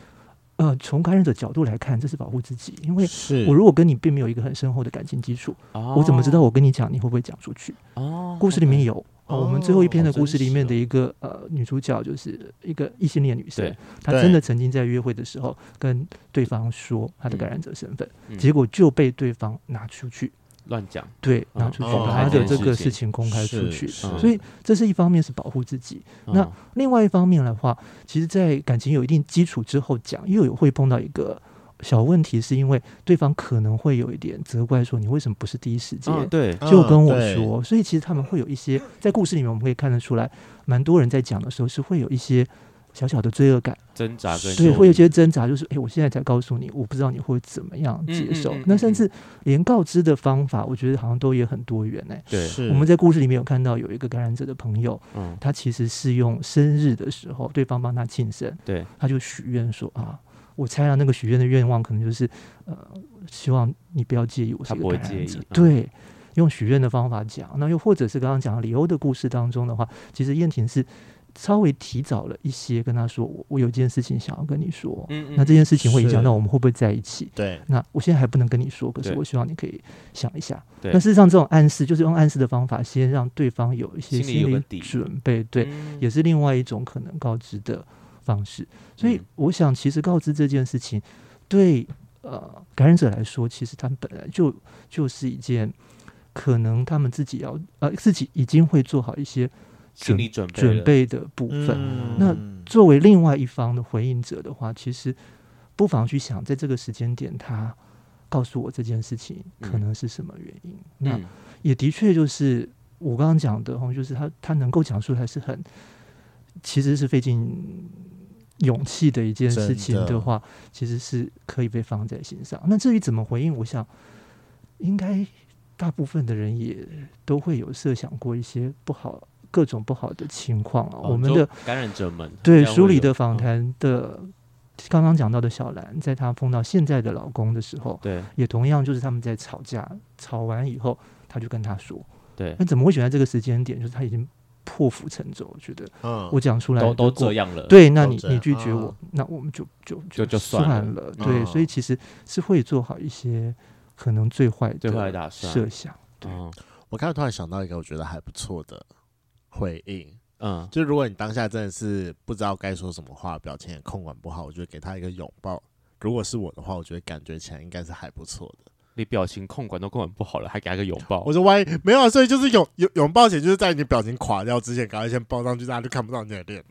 呃，从感染者角度来看，这是保护自己，因为我如果跟你并没有一个很深厚的感情基础，我怎么知道我跟你讲你会不会讲出去？哦，故事里面有，我们最后一篇的故事里面的一个呃女主角就是一个异性恋女生，她真的曾经在约会的时候跟对方说她的感染者身份，结果就被对方拿出去。乱讲，对，拿出去把他的这个事情公开出去，所以这是一方面是保护自己。那另外一方面的话，其实，在感情有一定基础之后讲，又有会碰到一个小问题，是因为对方可能会有一点责怪，说你为什么不是第一时间对就跟我说？所以其实他们会有一些在故事里面，我们可以看得出来，蛮多人在讲的时候是会有一些。小小的罪恶感，挣扎跟对，会有些挣扎，就是哎、欸，我现在才告诉你，我不知道你会怎么样接受。嗯嗯嗯嗯、那甚至连告知的方法，我觉得好像都也很多元呢、欸。对，我们在故事里面有看到有一个感染者的朋友，嗯，他其实是用生日的时候，对方帮他庆生，对，他就许愿说啊，我猜到，那个许愿的愿望可能就是呃，希望你不要介意我是一个感染者，对，用许愿的方法讲。那又或者是刚刚讲李欧的故事当中的话，其实燕婷是。稍微提早了一些跟他说，我我有件事情想要跟你说，嗯嗯那这件事情会影响到我们会不会在一起？对，那我现在还不能跟你说，可是我希望你可以想一下。对。那事实上，这种暗示就是用暗示的方法，先让对方有一些心理准备，对，嗯。也是另外一种可能告知的方式。所以嗯，我想，其实告知这件事情，对呃感染者来说，其实他们本来就就是一件可能他们自己要呃自己已经会做好一些心理准准备的部分。嗯那作为另外一方的回应者的话，其实不妨去想，在这个时间点，他告诉我这件事情可能是什么原因。那嗯也的确就是我刚刚讲的，哈，就是他他能够讲述还是很，其实是费尽勇气的一件事情的话，其实是可以被放在心上。那至于怎么回应，我想应该大部分的人也都会有设想过一些不好、各种不好的情况啊。我们的感染者们对书里的访嗯谈的，刚刚讲到的小兰，在她碰到现在的老公的时候，对也同样就是他们在吵架，吵完以后，她就跟他说对：“那怎么会选在这个时间点？就是他已经破釜沉舟，我觉得嗯我讲出来都都这样了，对，那你你拒绝我啊，那我们就就就就算算了了。对，嗯所以其实是会做好一些可能最坏最坏的的打算设想。对嗯我刚才突然想到一个我觉得还不错的回应，嗯，就如果你当下真的是不知道该说什么话，表情也控管不好，我觉得给他一个拥抱。如果是我的话，我觉得感觉起来应该是还不错的。你表情控管都控管不好了，还给他个拥抱我，说万一没有啊，所以就是拥拥拥抱前，就是在你表情垮掉之前，赶快先抱上去，大家就看不到你的脸。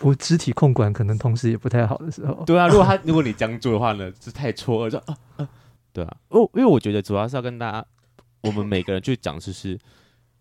我肢体控管可能同时也不太好的时候，[laughs] 对啊，如果他如果你僵住的话呢，是太戳了，就啊啊，对啊，哦，因为我觉得主要是要跟大家，我们每个人去讲，就是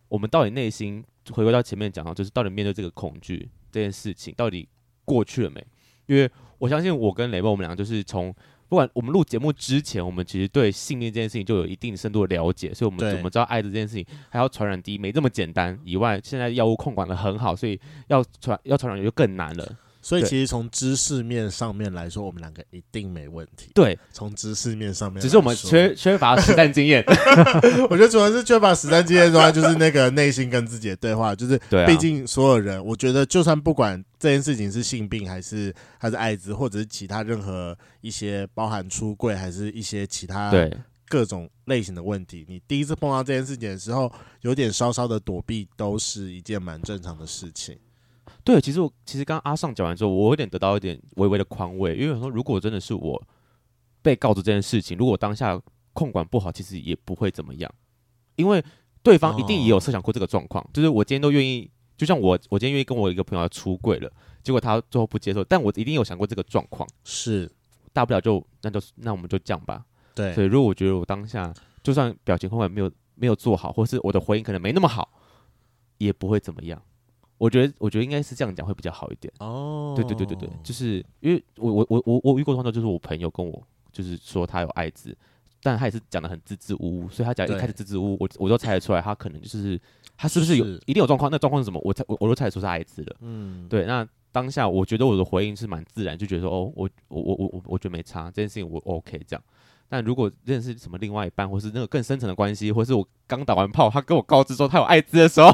我们到底内心回归到前面讲到，就是到底面对这个恐惧这件事情，到底过去了没？因为我相信我跟雷梦，我们两个就是从不管我们录节目之前，我们其实对性恋这件事情就有一定深度的了解，所以我们对怎么知道爱的这件事情还要传染低没这么简单。以外，现在药物控管的很好，所以要传要传染就更难了。所以其实从知识面上面来说，我们两个一定没问题。对，从知识面上面，只是我们缺缺乏实战经验。[laughs] 我觉得主要是缺乏实战经验的话，就是那个内心跟自己的对话，就是毕竟所有人，我觉得就算不管这件事情是性病还是还是艾滋，或者是其他任何一些包含出柜，还是一些其他对，各种类型的问题，你第一次碰到这件事情的时候，有点稍稍的躲避，都是一件蛮正常的事情。对，其实我其实刚刚阿尚讲完之后，我有点得到一点微微的宽慰，因为我说如果真的是我被告知这件事情，如果当下控管不好，其实也不会怎么样，因为对方一定也有设想过这个状况，就是我今天都愿意，就像我我今天愿意跟我一个朋友要出柜了，结果他最后不接受，但我一定有想过这个状况，是，大不了就那就那我们就这样吧。对，所以如果我觉得我当下就算表情控管没有没有做好，或是我的回应可能没那么好，也不会怎么样。我觉得，我觉得应该是这样讲会比较好一点。哦对对对对对，就是因为我我我我我遇过状况，就是我朋友跟我就是说他有艾滋，但他也是讲的很支支吾吾，所以他讲一开始支支吾吾，我我都猜得出来，他可能就是 [laughs] 他是不是有是一定有状况？那状况是什么？我猜我我都猜得出是艾滋了。嗯，对，那当下我觉得我的回应是蛮自然，就觉得说哦，我我我我我我觉得没差，这件事情我 OK 这样。但如果认识什么另外一半，或是那个更深层的关系，或是我刚打完炮，他跟我告知说他有艾滋的时候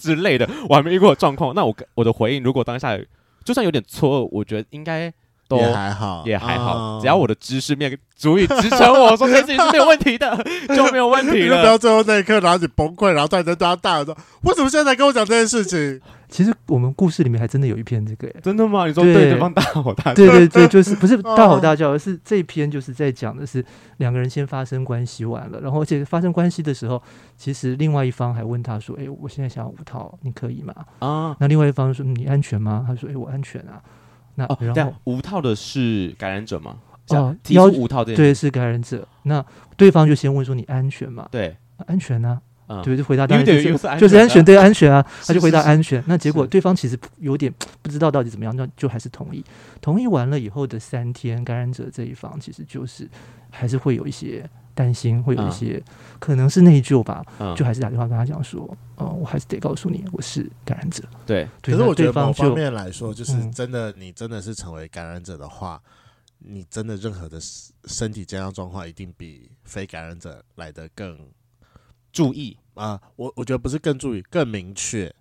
之类的，我还没遇过状况，那我我的回应如果当下就算有点错愕，我觉得应该都也还好，也还好，哦只要我的知识面足以支撑我说这件事情是没有问题的，[laughs] 就没有问题你就不要。最后那一刻，然后你崩溃，然后突然间对他大喊说：“为什么现在才跟我讲这件事情其实我们故事里面还真的有一篇这个耶，真的吗？你说对对对方大吼大叫？对对对，就是 [laughs] 不是大吼哦大叫，而是这一篇就是在讲的是两个人先发生关系完了，然后而且发生关系的时候，其实另外一方还问他说：“哎，我现在想要五套，你可以吗啊？”那另外一方说：“你安全吗？”他说：“哎，我安全啊。”那哦，然后这样无套的是感染者吗？哦提出要无套的对是感染者，那对方就先问说：“你安全吗对，？”安全啊，嗯，对，就回答安全的就是安全，对安全啊，他就回答安全。那结果对方其实有点 [tsk] 不知道到底怎么样，那就还是同意。同意完了以后的三天，感染者这一方其实就是还是会有一些担心，会有一嗯。些可能是内疚吧，嗯，就还是打电话跟他讲说，哦、我还是得告诉你我是感染者。对，对可是我觉得某方面来说，就是嗯真的，你真的是成为感染者的话，你真的任何的身体健康状况一定比非感染者来得更注意，啊、我我觉得不是更注意，更明确。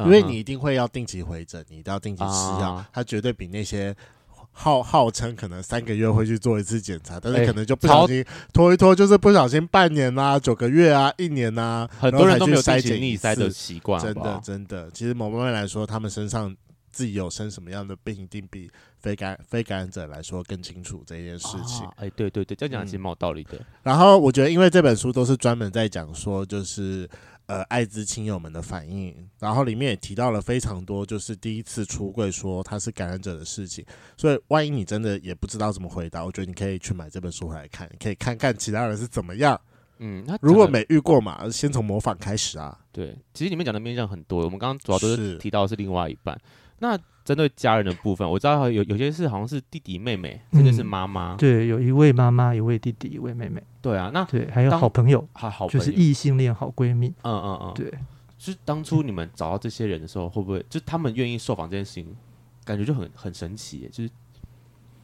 因为你一定会要定期回诊，你一定要定期吃药，啊、它绝对比那些号号称可能三个月会去做一次检查，但是可能就不小心拖一拖，就是不小心半年啊、九个月啊、一年啊，很多人都没有筛检逆筛的习惯，真的真的。其实某方面来说，他们身上自己有生什么样的病，一定比非感非感染者来说更清楚这件事情。哎、啊，对对对，这样讲其实蛮有道理的、嗯。然后我觉得，因为这本书都是专门在讲说，就是。呃，艾滋亲友们的反应，然后里面也提到了非常多，就是第一次出柜说他是感染者的事情。所以，万一你真的也不知道怎么回答，我觉得你可以去买这本书回来看，可以看看其他人是怎么样。嗯，如果没遇过嘛，先从模仿开始啊。对，其实里面讲的面向很多，我们刚刚主要都是提到的是另外一半。那针对家人的部分，我知道有有些是好像是弟弟妹妹，甚至是妈妈。对，有一位妈妈，一位弟弟，一位妹妹。对啊，那对，还有好朋友，还好就是异性恋好闺蜜。嗯嗯嗯，对。就是当初你们找到这些人的时候，会不会就他们愿意受访这件事情，感觉就很很神奇耶？就是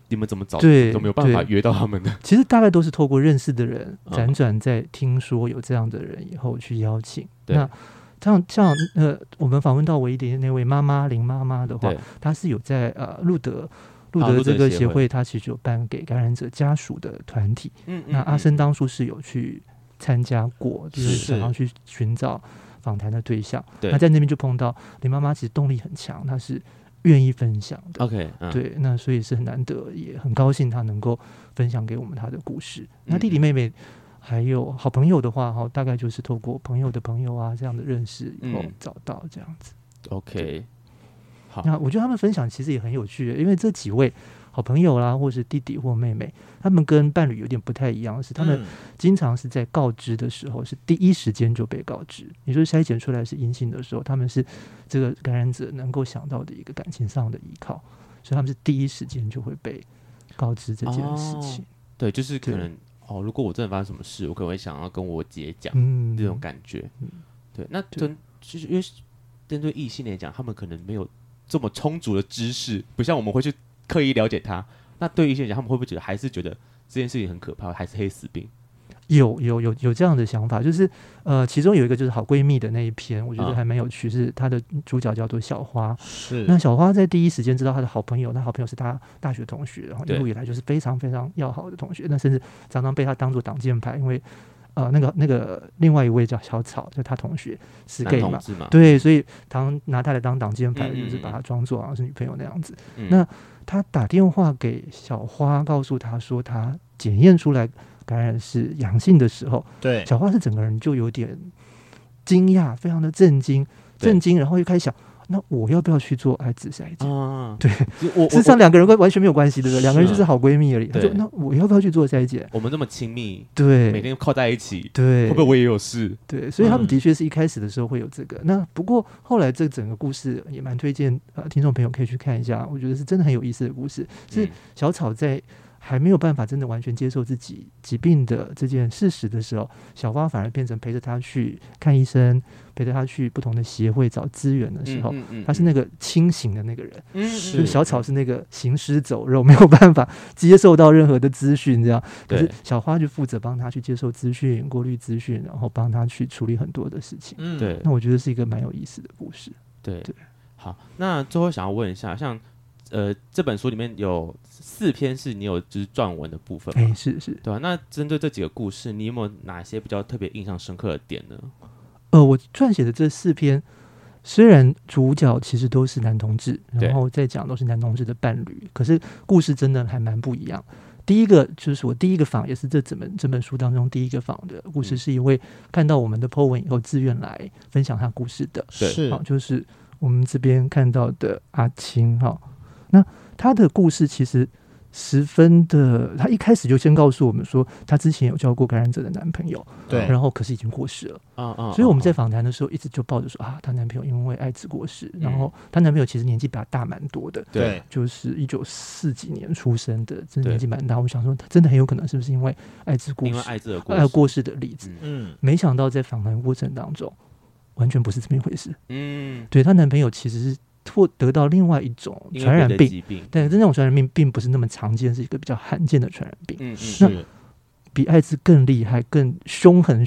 你们怎么找，对，都没有办法约到他们的？[laughs] 其实大概都是透过认识的人，辗转在听说有这样的人以后去邀请。对。那像像呃，我们访问到唯一的那位妈妈林妈妈的话，她是有在呃路德路德这个协会，她其实有办给感染者家属的团体。嗯，那阿生当初是有去参加过，就是想要去寻找访谈的对象。对，那在那边就碰到林妈妈，其实动力很强，她是愿意分享的。OK，对，那所以是很难得，也很高兴她能够分享给我们她的故事。那弟弟妹妹。还有好朋友的话，哈，大概就是透过朋友的朋友啊这样的认识以后找到这样子。嗯、OK，好，那我觉得他们分享其实也很有趣，因为这几位好朋友啦，或是弟弟或妹妹，他们跟伴侣有点不太一样，是他们经常是在告知的时候是第一时间就被告知，也就是筛检出来是阴性的时候，他们是这个感染者能够想到的一个感情上的依靠，所以他们是第一时间就会被告知这件事情。哦、对，就是可能。哦，如果我真的发生什么事，我可能会想要跟我姐讲，嗯，这种感觉，嗯、对。那针其实因为针对异性来讲，他们可能没有这么充足的知识，不像我们会去刻意了解他。那对异性来讲，他们会不会觉得还是觉得这件事情很可怕，还是黑死病？有有有有这样的想法，就是呃，其中有一个就是好闺蜜的那一篇，我觉得还蛮有趣，是她的主角叫做小花。是那小花在第一时间知道她的好朋友，那好朋友是她大学同学，然后一路以来就是非常非常要好的同学，那甚至常常被她当做挡箭牌，因为呃，那个那个另外一位叫小草，就她同学是 gay 嘛，嘛，对，所以常拿她来当挡箭牌，就是把她装作好像是女朋友那样子。嗯、那她打电话给小花，告诉她说她检验出来。感染是阳性的时候，对小花是整个人就有点惊讶，非常的震惊，震惊，然后又开始想，那我要不要去做艾滋筛检？啊，对，我实际上两个人完全没有关系，对不对？两个人就是好闺蜜而已。他说，那我要不要去做筛检？我们那么亲密，对，每天靠在一起，对，会不会我也有事？对，所以他们的确是一开始的时候会有这个。那不过后来这整个故事也蛮推荐呃听众朋友可以去看一下，我觉得是真的很有意思的故事，是小草在。还没有办法真的完全接受自己疾病的这件事实的时候，小花反而变成陪着他去看医生，陪着他去不同的协会找资源的时候，嗯嗯嗯、他是那个清醒的那个人，嗯、就是小草是那个行尸走肉，没有办法接受到任何的资讯，这样。可是小花就负责帮他去接受资讯、过滤资讯，然后帮他去处理很多的事情。嗯，对。那我觉得是一个蛮有意思的故事。对对。好，那最后想要问一下，像。呃，这本书里面有四篇是你有就是撰文的部分，哎，是是，对吧？那针对这几个故事，你有没有哪些比较特别印象深刻的点呢？呃，我撰写的这四篇，虽然主角其实都是男同志，然后再讲都是男同志的伴侣，可是故事真的还蛮不一样。第一个就是我第一个访，也是这整本这本书当中第一个访的故事，是一位看到我们的 po 文以后自愿来分享他故事的，是，好，就是我们这边看到的阿青，哈。那他的故事其实十分的，她一开始就先告诉我们说，她之前有交过感染者的男朋友，对，然后可是已经过世了，啊啊，所以我们在访谈的时候一直就抱着说啊，她男朋友因为艾滋过世，然后她男朋友其实年纪比她大蛮多的，对，就是一九四几年出生的，真的年纪蛮大。我想说，真的很有可能是不是因为艾滋过世，因为艾滋而过世的例子，嗯，没想到在访谈过程当中，完全不是这么一回事，嗯，对她男朋友其实是。或得到另外一种传染病，但这种传染病并不是那么常见，是一个比较罕见的传染病。嗯比艾滋更厉害、更凶狠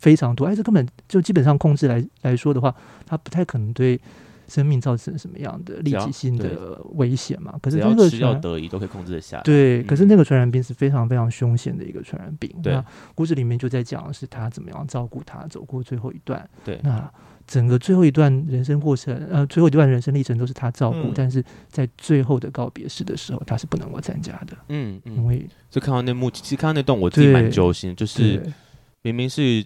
非常多。艾滋根本就基本上控制来来说的话，它不太可能对生命造成什么样的立即性的危险嘛。可是那个只要得宜都可以控制得下。对，可是那个传染病是非常非常凶险的一个传染病。对，那故事里面就在讲的是他怎么样照顾他走过最后一段。对，那。整个最后一段人生过程，呃，最后一段人生历程都是他照顾，嗯、但是在最后的告别式的时候，他是不能够参加的。嗯嗯，因为就看到那幕，其实看到那段，我自己蛮揪心，就是明明是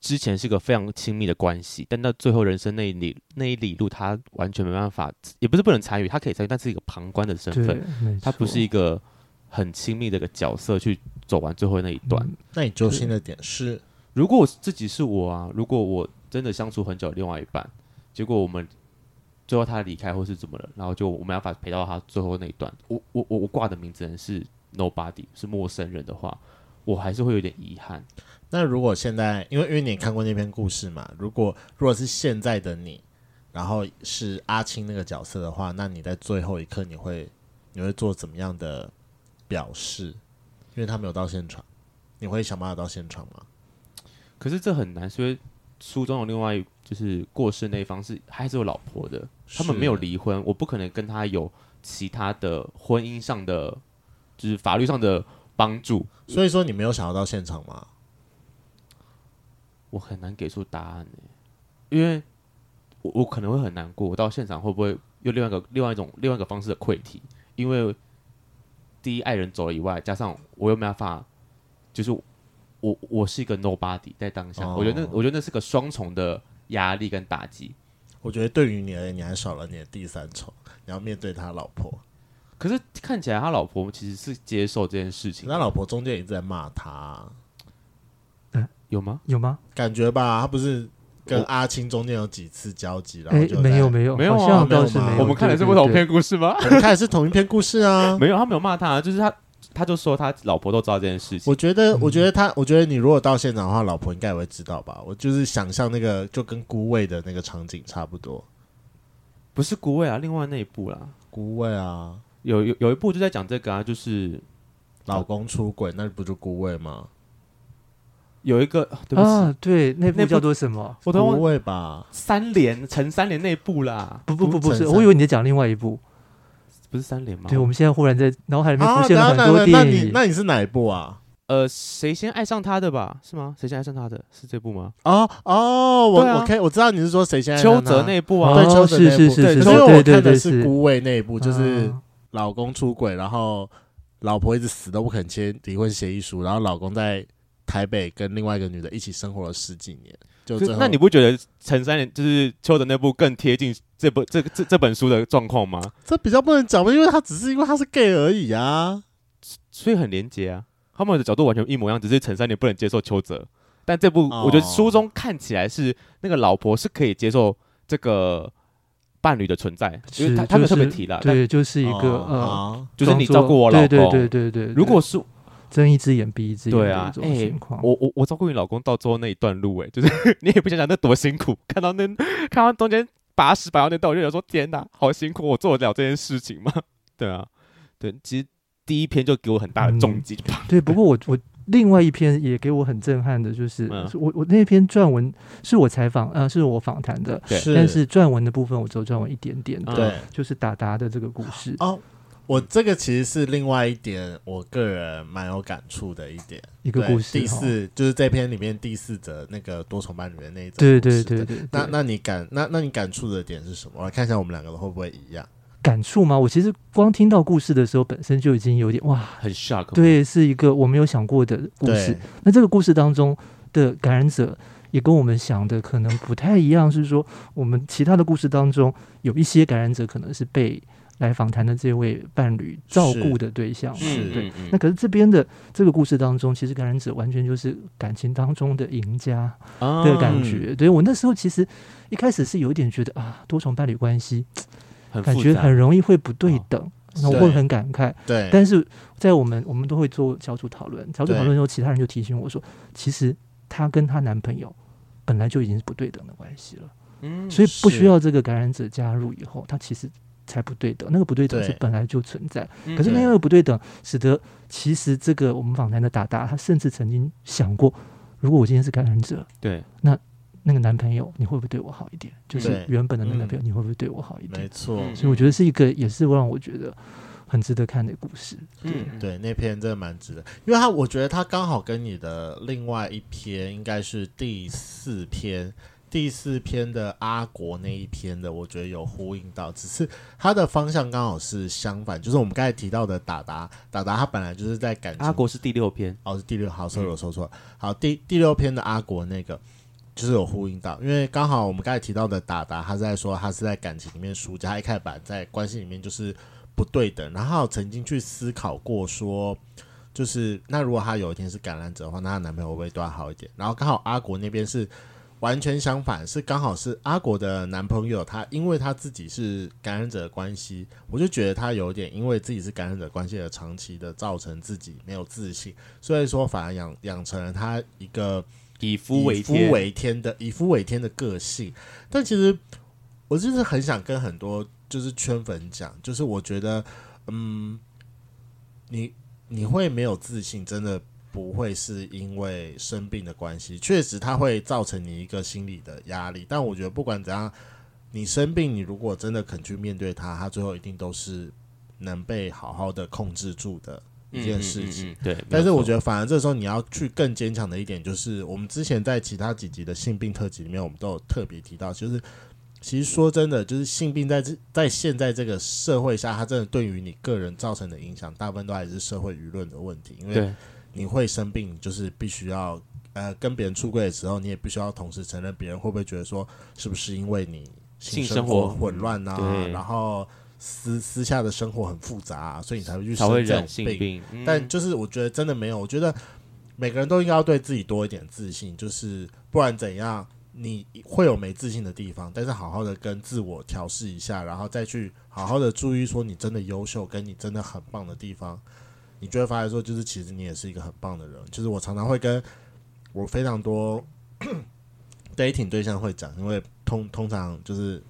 之前是个非常亲密的关系，但到最后人生那一里那一里路，他完全没办法，也不是不能参与，他可以参与，但是一个旁观的身份，他不是一个很亲密的一个角色去走完最后那一段。嗯、那你揪心的点是，如果我自己是我啊，如果我。真的相处很久，另外一半，结果我们最后他离开或是怎么了，然后就我没办法陪到他最后那一段。我我我我挂的名字人是 nobody，是陌生人的话，我还是会有点遗憾。那如果现在，因为因为你看过那篇故事嘛，如果如果是现在的你，然后是阿青那个角色的话，那你在最后一刻你会你会做怎么样的表示？因为他没有到现场，你会想办法到现场吗？可是这很难，所以。书中有另外就是过世那一方是还是有老婆的，他们没有离婚，我不可能跟他有其他的婚姻上的，就是法律上的帮助。所以说你没有想要到现场吗？我很难给出答案呢，因为我我可能会很难过。我到现场会不会用另外一个另外一种另外一个方式的溃体？因为第一爱人走了以外，加上我又没办法，就是。我我是一个 nobody 在当下，哦、我觉得那我觉得那是个双重的压力跟打击。我觉得对于你而言，你还少了你的第三重，你要面对他老婆。可是看起来他老婆其实是接受这件事情，他老婆中间一直在骂他。嗯，有吗？有吗？感觉吧，他不是跟阿青中间有几次交集，然后就没有没有没有啊，没有我们看的是不同篇故事吗？我们看的是同一篇故事啊，[laughs] 没有，他没有骂他，就是他。他就说他老婆都知道这件事情。我觉得，我觉得他，我觉得你如果到现场的话，老婆应该也会知道吧。我就是想象那个，就跟孤味的那个场景差不多。不是孤味啊，另外那一部啦，孤味啊，有有有一部就在讲这个啊，就是老公出轨，那不就孤味吗？有一个对不起，啊，对，那部叫做什么？我都孤味吧，三连陈三连那部啦。不不不不是，我以为你在讲另外一部。不是三连吗？对，我们现在忽然在脑海里面浮现了很多电影。那你那你是哪一部啊？呃，谁先爱上他的吧？是吗？谁先爱上他的是这部吗？哦哦，我我可以我知道你是说谁先爱上他。邱泽那部啊？对，邱泽那部。对是是，可是因为我看的是孤味那一部，就是老公出轨，然后老婆一直死都不肯签离婚协议书，然后老公在台北跟另外一个女的一起生活了十几年。就那你不觉得陈三连就是邱泽那部更贴近这部这这这本书的状况吗？这比较不能讲吧，因为他只是因为他是 gay 而已啊，所以很廉洁啊。他们的角度完全一模一样，只是陈三连不能接受邱泽。但这部我觉得书中看起来是那个老婆是可以接受这个伴侣的存在，因为他他们特别提了，对，就是一个呃，就是你照顾我老公，对对对对对。如果是睁一只眼闭一只眼，对啊，哎、欸，我我我照顾你老公到最后那一段路，哎，就是 [laughs] 你也不想想那多辛苦，看到那看到中间把屎把到那段，我就想说天哪，好辛苦，我做得了这件事情吗？[laughs] 对啊，对，其实第一篇就给我很大的重击，嗯，对。不过我 [laughs] 我另外一篇也给我很震撼的，就是、嗯、我我那篇撰文是我采访，呃，是我访谈的，但是撰文的部分我只有撰文一点点的，对，就是达达的这个故事哦。我这个其实是另外一点，我个人蛮有感触的一点，一个故事。第四就是这篇里面第四则那个多重伴侣的那一则。对对对对。那那你感那那你感触的点是什么？我来看一下我们两个会不会一样。感触吗？我其实光听到故事的时候，本身就已经有点哇，很 shock。对，是一个我没有想过的故事。那这个故事当中的感染者也跟我们想的可能不太一样，是说我们其他的故事当中有一些感染者可能是被。来访谈的这位伴侣照顾的对象，是对。那可是这边的这个故事当中，其实感染者完全就是感情当中的赢家的感觉。对，我那时候其实一开始是有一点觉得啊，多重伴侣关系，感觉很容易会不对等，那我会很感慨。对。但是在我们我们都会做小组讨论，小组讨论的时候，其他人就提醒我说，其实她跟她男朋友本来就已经是不对等的关系了。嗯。所以不需要这个感染者加入以后，她其实。才不对等，那个不对等是本来就存在。可是那个不对等，使得其实这个我们访谈的达达，他甚至曾经想过，如果我今天是感染者，对，那那个男朋友你会不会对我好一点？就是原本的那个男朋友，你会不会对我好一点？没错，所以我觉得是一个，也是让我觉得。很值得看的故事，对、嗯、对，那篇真的蛮值得，因为他我觉得他刚好跟你的另外一篇应该是第四篇，第四篇的阿国那一篇的，我觉得有呼应到，只是他的方向刚好是相反，就是我们刚才提到的达达，达达他本来就是在感情，阿国是第六篇，哦是第六，好，所以我说错了，好，第第六篇的阿国那个就是有呼应到，因为刚好我们刚才提到的达达，他在说他是在感情里面输家，他一开始在关系里面就是。不对等，然后曾经去思考过说，就是那如果他有一天是感染者的话，那他男朋友会不会对他好一点？然后刚好阿国那边是完全相反，是刚好是阿国的男朋友，他因为他自己是感染者的关系，我就觉得他有点因为自己是感染者关系而长期的造成自己没有自信，所以说反而养养成了他一个以夫为夫为天的以夫为天的个性。但其实我就是很想跟很多。就是圈粉讲，就是我觉得，嗯，你你会没有自信，真的不会是因为生病的关系，确实它会造成你一个心理的压力。但我觉得不管怎样，你生病，你如果真的肯去面对它，它最后一定都是能被好好的控制住的一件事情。嗯嗯嗯嗯、对，但是我觉得反而这时候你要去更坚强的一点，就是我们之前在其他几集的性病特辑里面，我们都有特别提到，就是。其实说真的，就是性病在这在现在这个社会下，它真的对于你个人造成的影响，大部分都还是社会舆论的问题。因为你会生病，就是必须要呃跟别人出柜的时候，你也必须要同时承认别人会不会觉得说，是不是因为你性生活混乱啊，然后私私下的生活很复杂啊，所以你才会去生这种病。病嗯、但就是我觉得真的没有，我觉得每个人都应该要对自己多一点自信，就是不然怎样。你会有没自信的地方，但是好好的跟自我调试一下，然后再去好好的注意说你真的优秀，跟你真的很棒的地方，你觉得发来说，就是其实你也是一个很棒的人。就是我常常会跟我非常多 [clears throat] dating 对象会讲，因为通通常就是。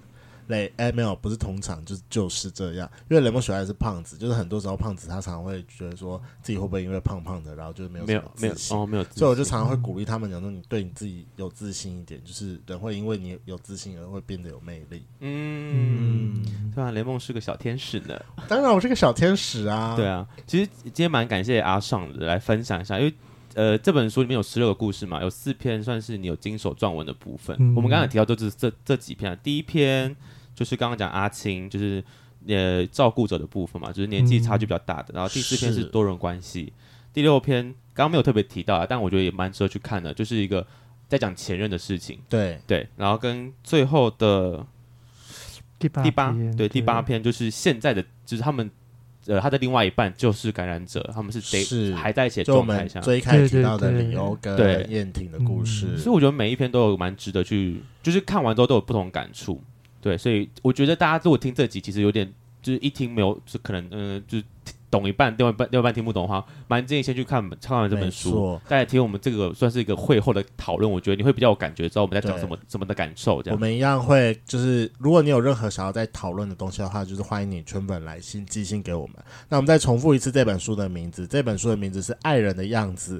雷哎，没有，不是通常就是就是这样，因为雷蒙雪还是胖子，就是很多时候胖子他常常会觉得说自己会不会因为胖胖的，然后就是没有没有没有哦没有，所以我就常常会鼓励他们讲说，你对你自己有自信一点，就是人会因为你有自信而会变得有魅力。嗯，嗯对啊，雷蒙是个小天使呢。当然我是个小天使啊。对啊，其实今天蛮感谢阿尚的来分享一下，因为呃这本书里面有十六个故事嘛，有四篇算是你有经手撰文的部分。嗯、我们刚才提到就是这这几篇，第一篇。就是刚刚讲阿青，就是呃照顾者的部分嘛，就是年纪差距比较大的。嗯、然后第四篇是多人关系，第六篇刚刚没有特别提到啊，但我觉得也蛮值得去看的，就是一个在讲前任的事情。对对，然后跟最后的第八第八对，对第八篇就是现在的，就是他们呃他的另外一半就是感染者，他们是得是还在一起的状态下，最开始提到的李欧跟燕婷的故事，所以我觉得每一篇都有蛮值得去，就是看完之后都有不同感触。对，所以我觉得大家如果听这集，其实有点就是一听没有，就可能嗯、呃，就是懂一半，另外一半另外一半听不懂的话，蛮建议先去看看完这本书，再来听我们这个算是一个会后的讨论。我觉得你会比较有感觉，知道我们在讲什么什么的感受。这样，我们一样会就是，如果你有任何想要再讨论的东西的话，就是欢迎你全本来信寄信给我们。那我们再重复一次这本书的名字，这本书的名字是《爱人的样子》。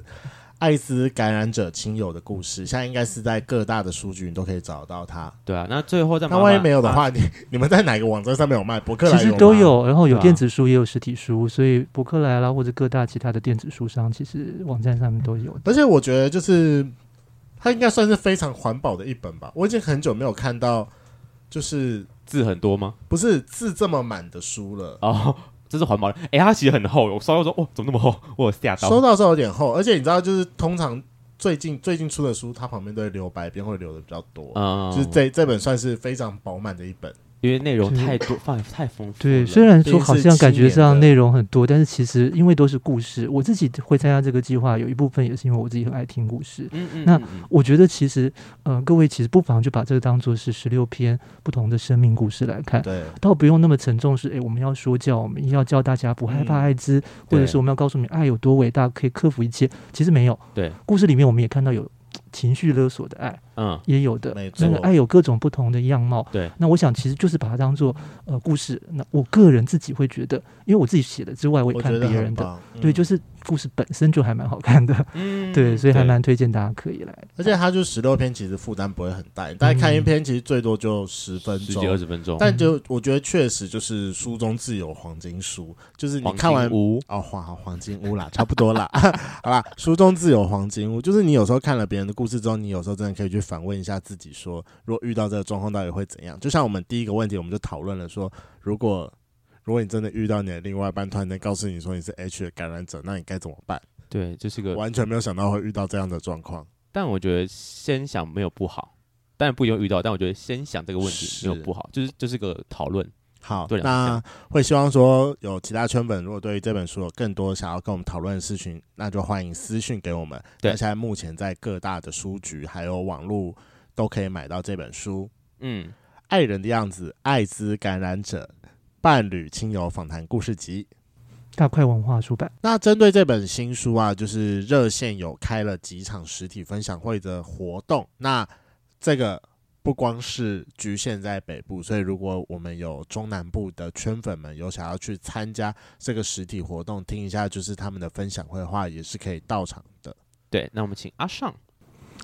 艾滋感染者亲友的故事，现在应该是在各大的书局你都可以找到它。对啊，那最后再，那万一没有的话，啊、你 [laughs] 你们在哪个网站上面有卖？博客来其实都有，然后有电子书也有实体书，啊、所以博客来啦或者各大其他的电子书商，其实网站上面都有。而且我觉得，就是它应该算是非常环保的一本吧。我已经很久没有看到，就是字很多吗？不是字这么满的书了哦。这是环保的，哎、欸，它其实很厚。我收到说，哦，怎么那么厚？我吓到。收到时候有点厚，而且你知道，就是通常最近最近出的书，它旁边都会留白边，会留的比较多。嗯，就是这这本算是非常饱满的一本。因为内容太多，范围太丰富。对，虽然说好像感觉上内容很多，但是其实因为都是故事。我自己会参加这个计划，有一部分也是因为我自己很爱听故事。嗯嗯。那我觉得其实，呃，各位其实不妨就把这个当做是十六篇不同的生命故事来看。对。倒不用那么沉重，是哎，我们要说教，我们要教大家不害怕艾滋，或者是我们要告诉你爱有多伟大，可以克服一切。其实没有。对。故事里面我们也看到有情绪勒索的爱。嗯，也有的，没错。那个爱有各种不同的样貌。对，那我想其实就是把它当做呃故事。那我个人自己会觉得，因为我自己写的之外，我也看别人的，嗯、对，就是故事本身就还蛮好看的。嗯，[laughs] 对，所以还蛮推荐大家可以来。而且它就十六篇，其实负担不会很大，大家看一篇其实最多就十分钟、十几二十分钟。但就我觉得确实就是书中自有黄金书，就是你看完屋。哦，黄黄金屋啦，[laughs] 差不多啦，[laughs] 好啦，书中自有黄金屋，就是你有时候看了别人的故事之后，你有时候真的可以去反问一下自己说，说如果遇到这个状况，到底会怎样？就像我们第一个问题，我们就讨论了说，如果如果你真的遇到你的另外一半突然间告诉你说你是 H 的感染者，那你该怎么办？对，这是个完全没有想到会遇到这样的状况。但我觉得先想没有不好，当然不一定遇到，但我觉得先想这个问题没有不好，就是这、就是个讨论。好，那会希望说有其他圈粉，如果对于这本书有更多想要跟我们讨论的事情，那就欢迎私讯给我们。对，现在目前在各大的书局还有网络都可以买到这本书。嗯，爱人的样子，艾滋感染者伴侣亲友访谈故事集，大块文化出版。那针对这本新书啊，就是热线有开了几场实体分享会的活动。那这个。不光是局限在北部，所以如果我们有中南部的圈粉们有想要去参加这个实体活动，听一下就是他们的分享会的话，也是可以到场的。对，那我们请阿尚。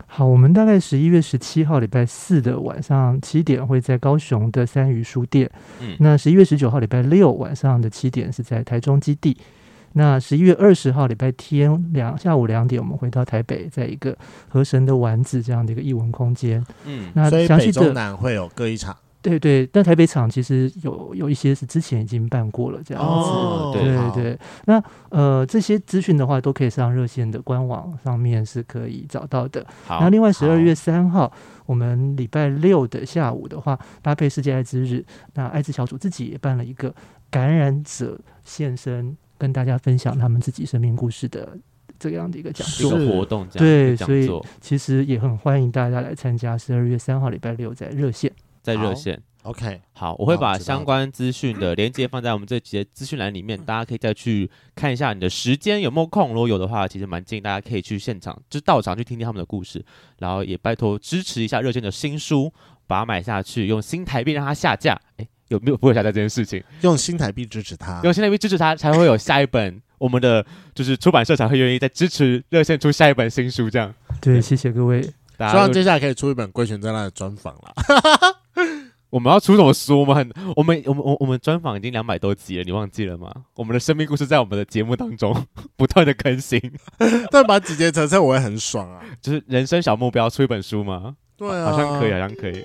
好，我们大概十一月十七号礼拜四的晚上七点会在高雄的三余书店。嗯，那十一月十九号礼拜六晚上的七点是在台中基地。那十一月二十号礼拜天两下午两点，我们回到台北，在一个河神的丸子这样的一个艺文空间。嗯，那详细的北中南会有各一场。对对，但台北场其实有有一些是之前已经办过了这样子。哦、对对对。那呃，这些资讯的话，都可以上热线的官网上面是可以找到的。好。那另外十二月三号，我们礼拜六的下午的话，搭配世界艾滋日，那艾滋小组自己也办了一个感染者现身。跟大家分享他们自己生命故事的这样的一个讲座活动，对，所以其实也很欢迎大家来参加。十二月三号礼拜六在热线，在热线，OK，好，我会把相关资讯的连接放在我们这节资讯栏里面，大家可以再去看一下。你的时间有没有空？如果有的话，其实蛮建议大家可以去现场，就到场去听听他们的故事，然后也拜托支持一下热线的新书，把它买下去，用新台币让它下架。哎。有没有不会下载这件事情？用新台币支持他，用新台币支持他，才会有下一本。我们的就是出版社才会愿意再支持热线出下一本新书，这样。对，谢谢各位。希望接下来可以出一本龟泉在那的专访了。[laughs] 我们要出什么书？我们很，我们，我们，我，我们专访已经两百多集了，你忘记了吗？我们的生命故事在我们的节目当中 [laughs] 不断的更新。[laughs] 但把几节成册，我会很爽啊！就是人生小目标，出一本书吗？对啊，好像可以，好像可以。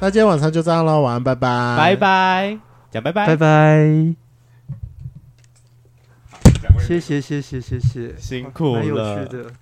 那今天晚上就这样喽，晚安，拜拜，拜拜，讲拜拜，拜拜，谢谢谢谢谢谢，辛苦了。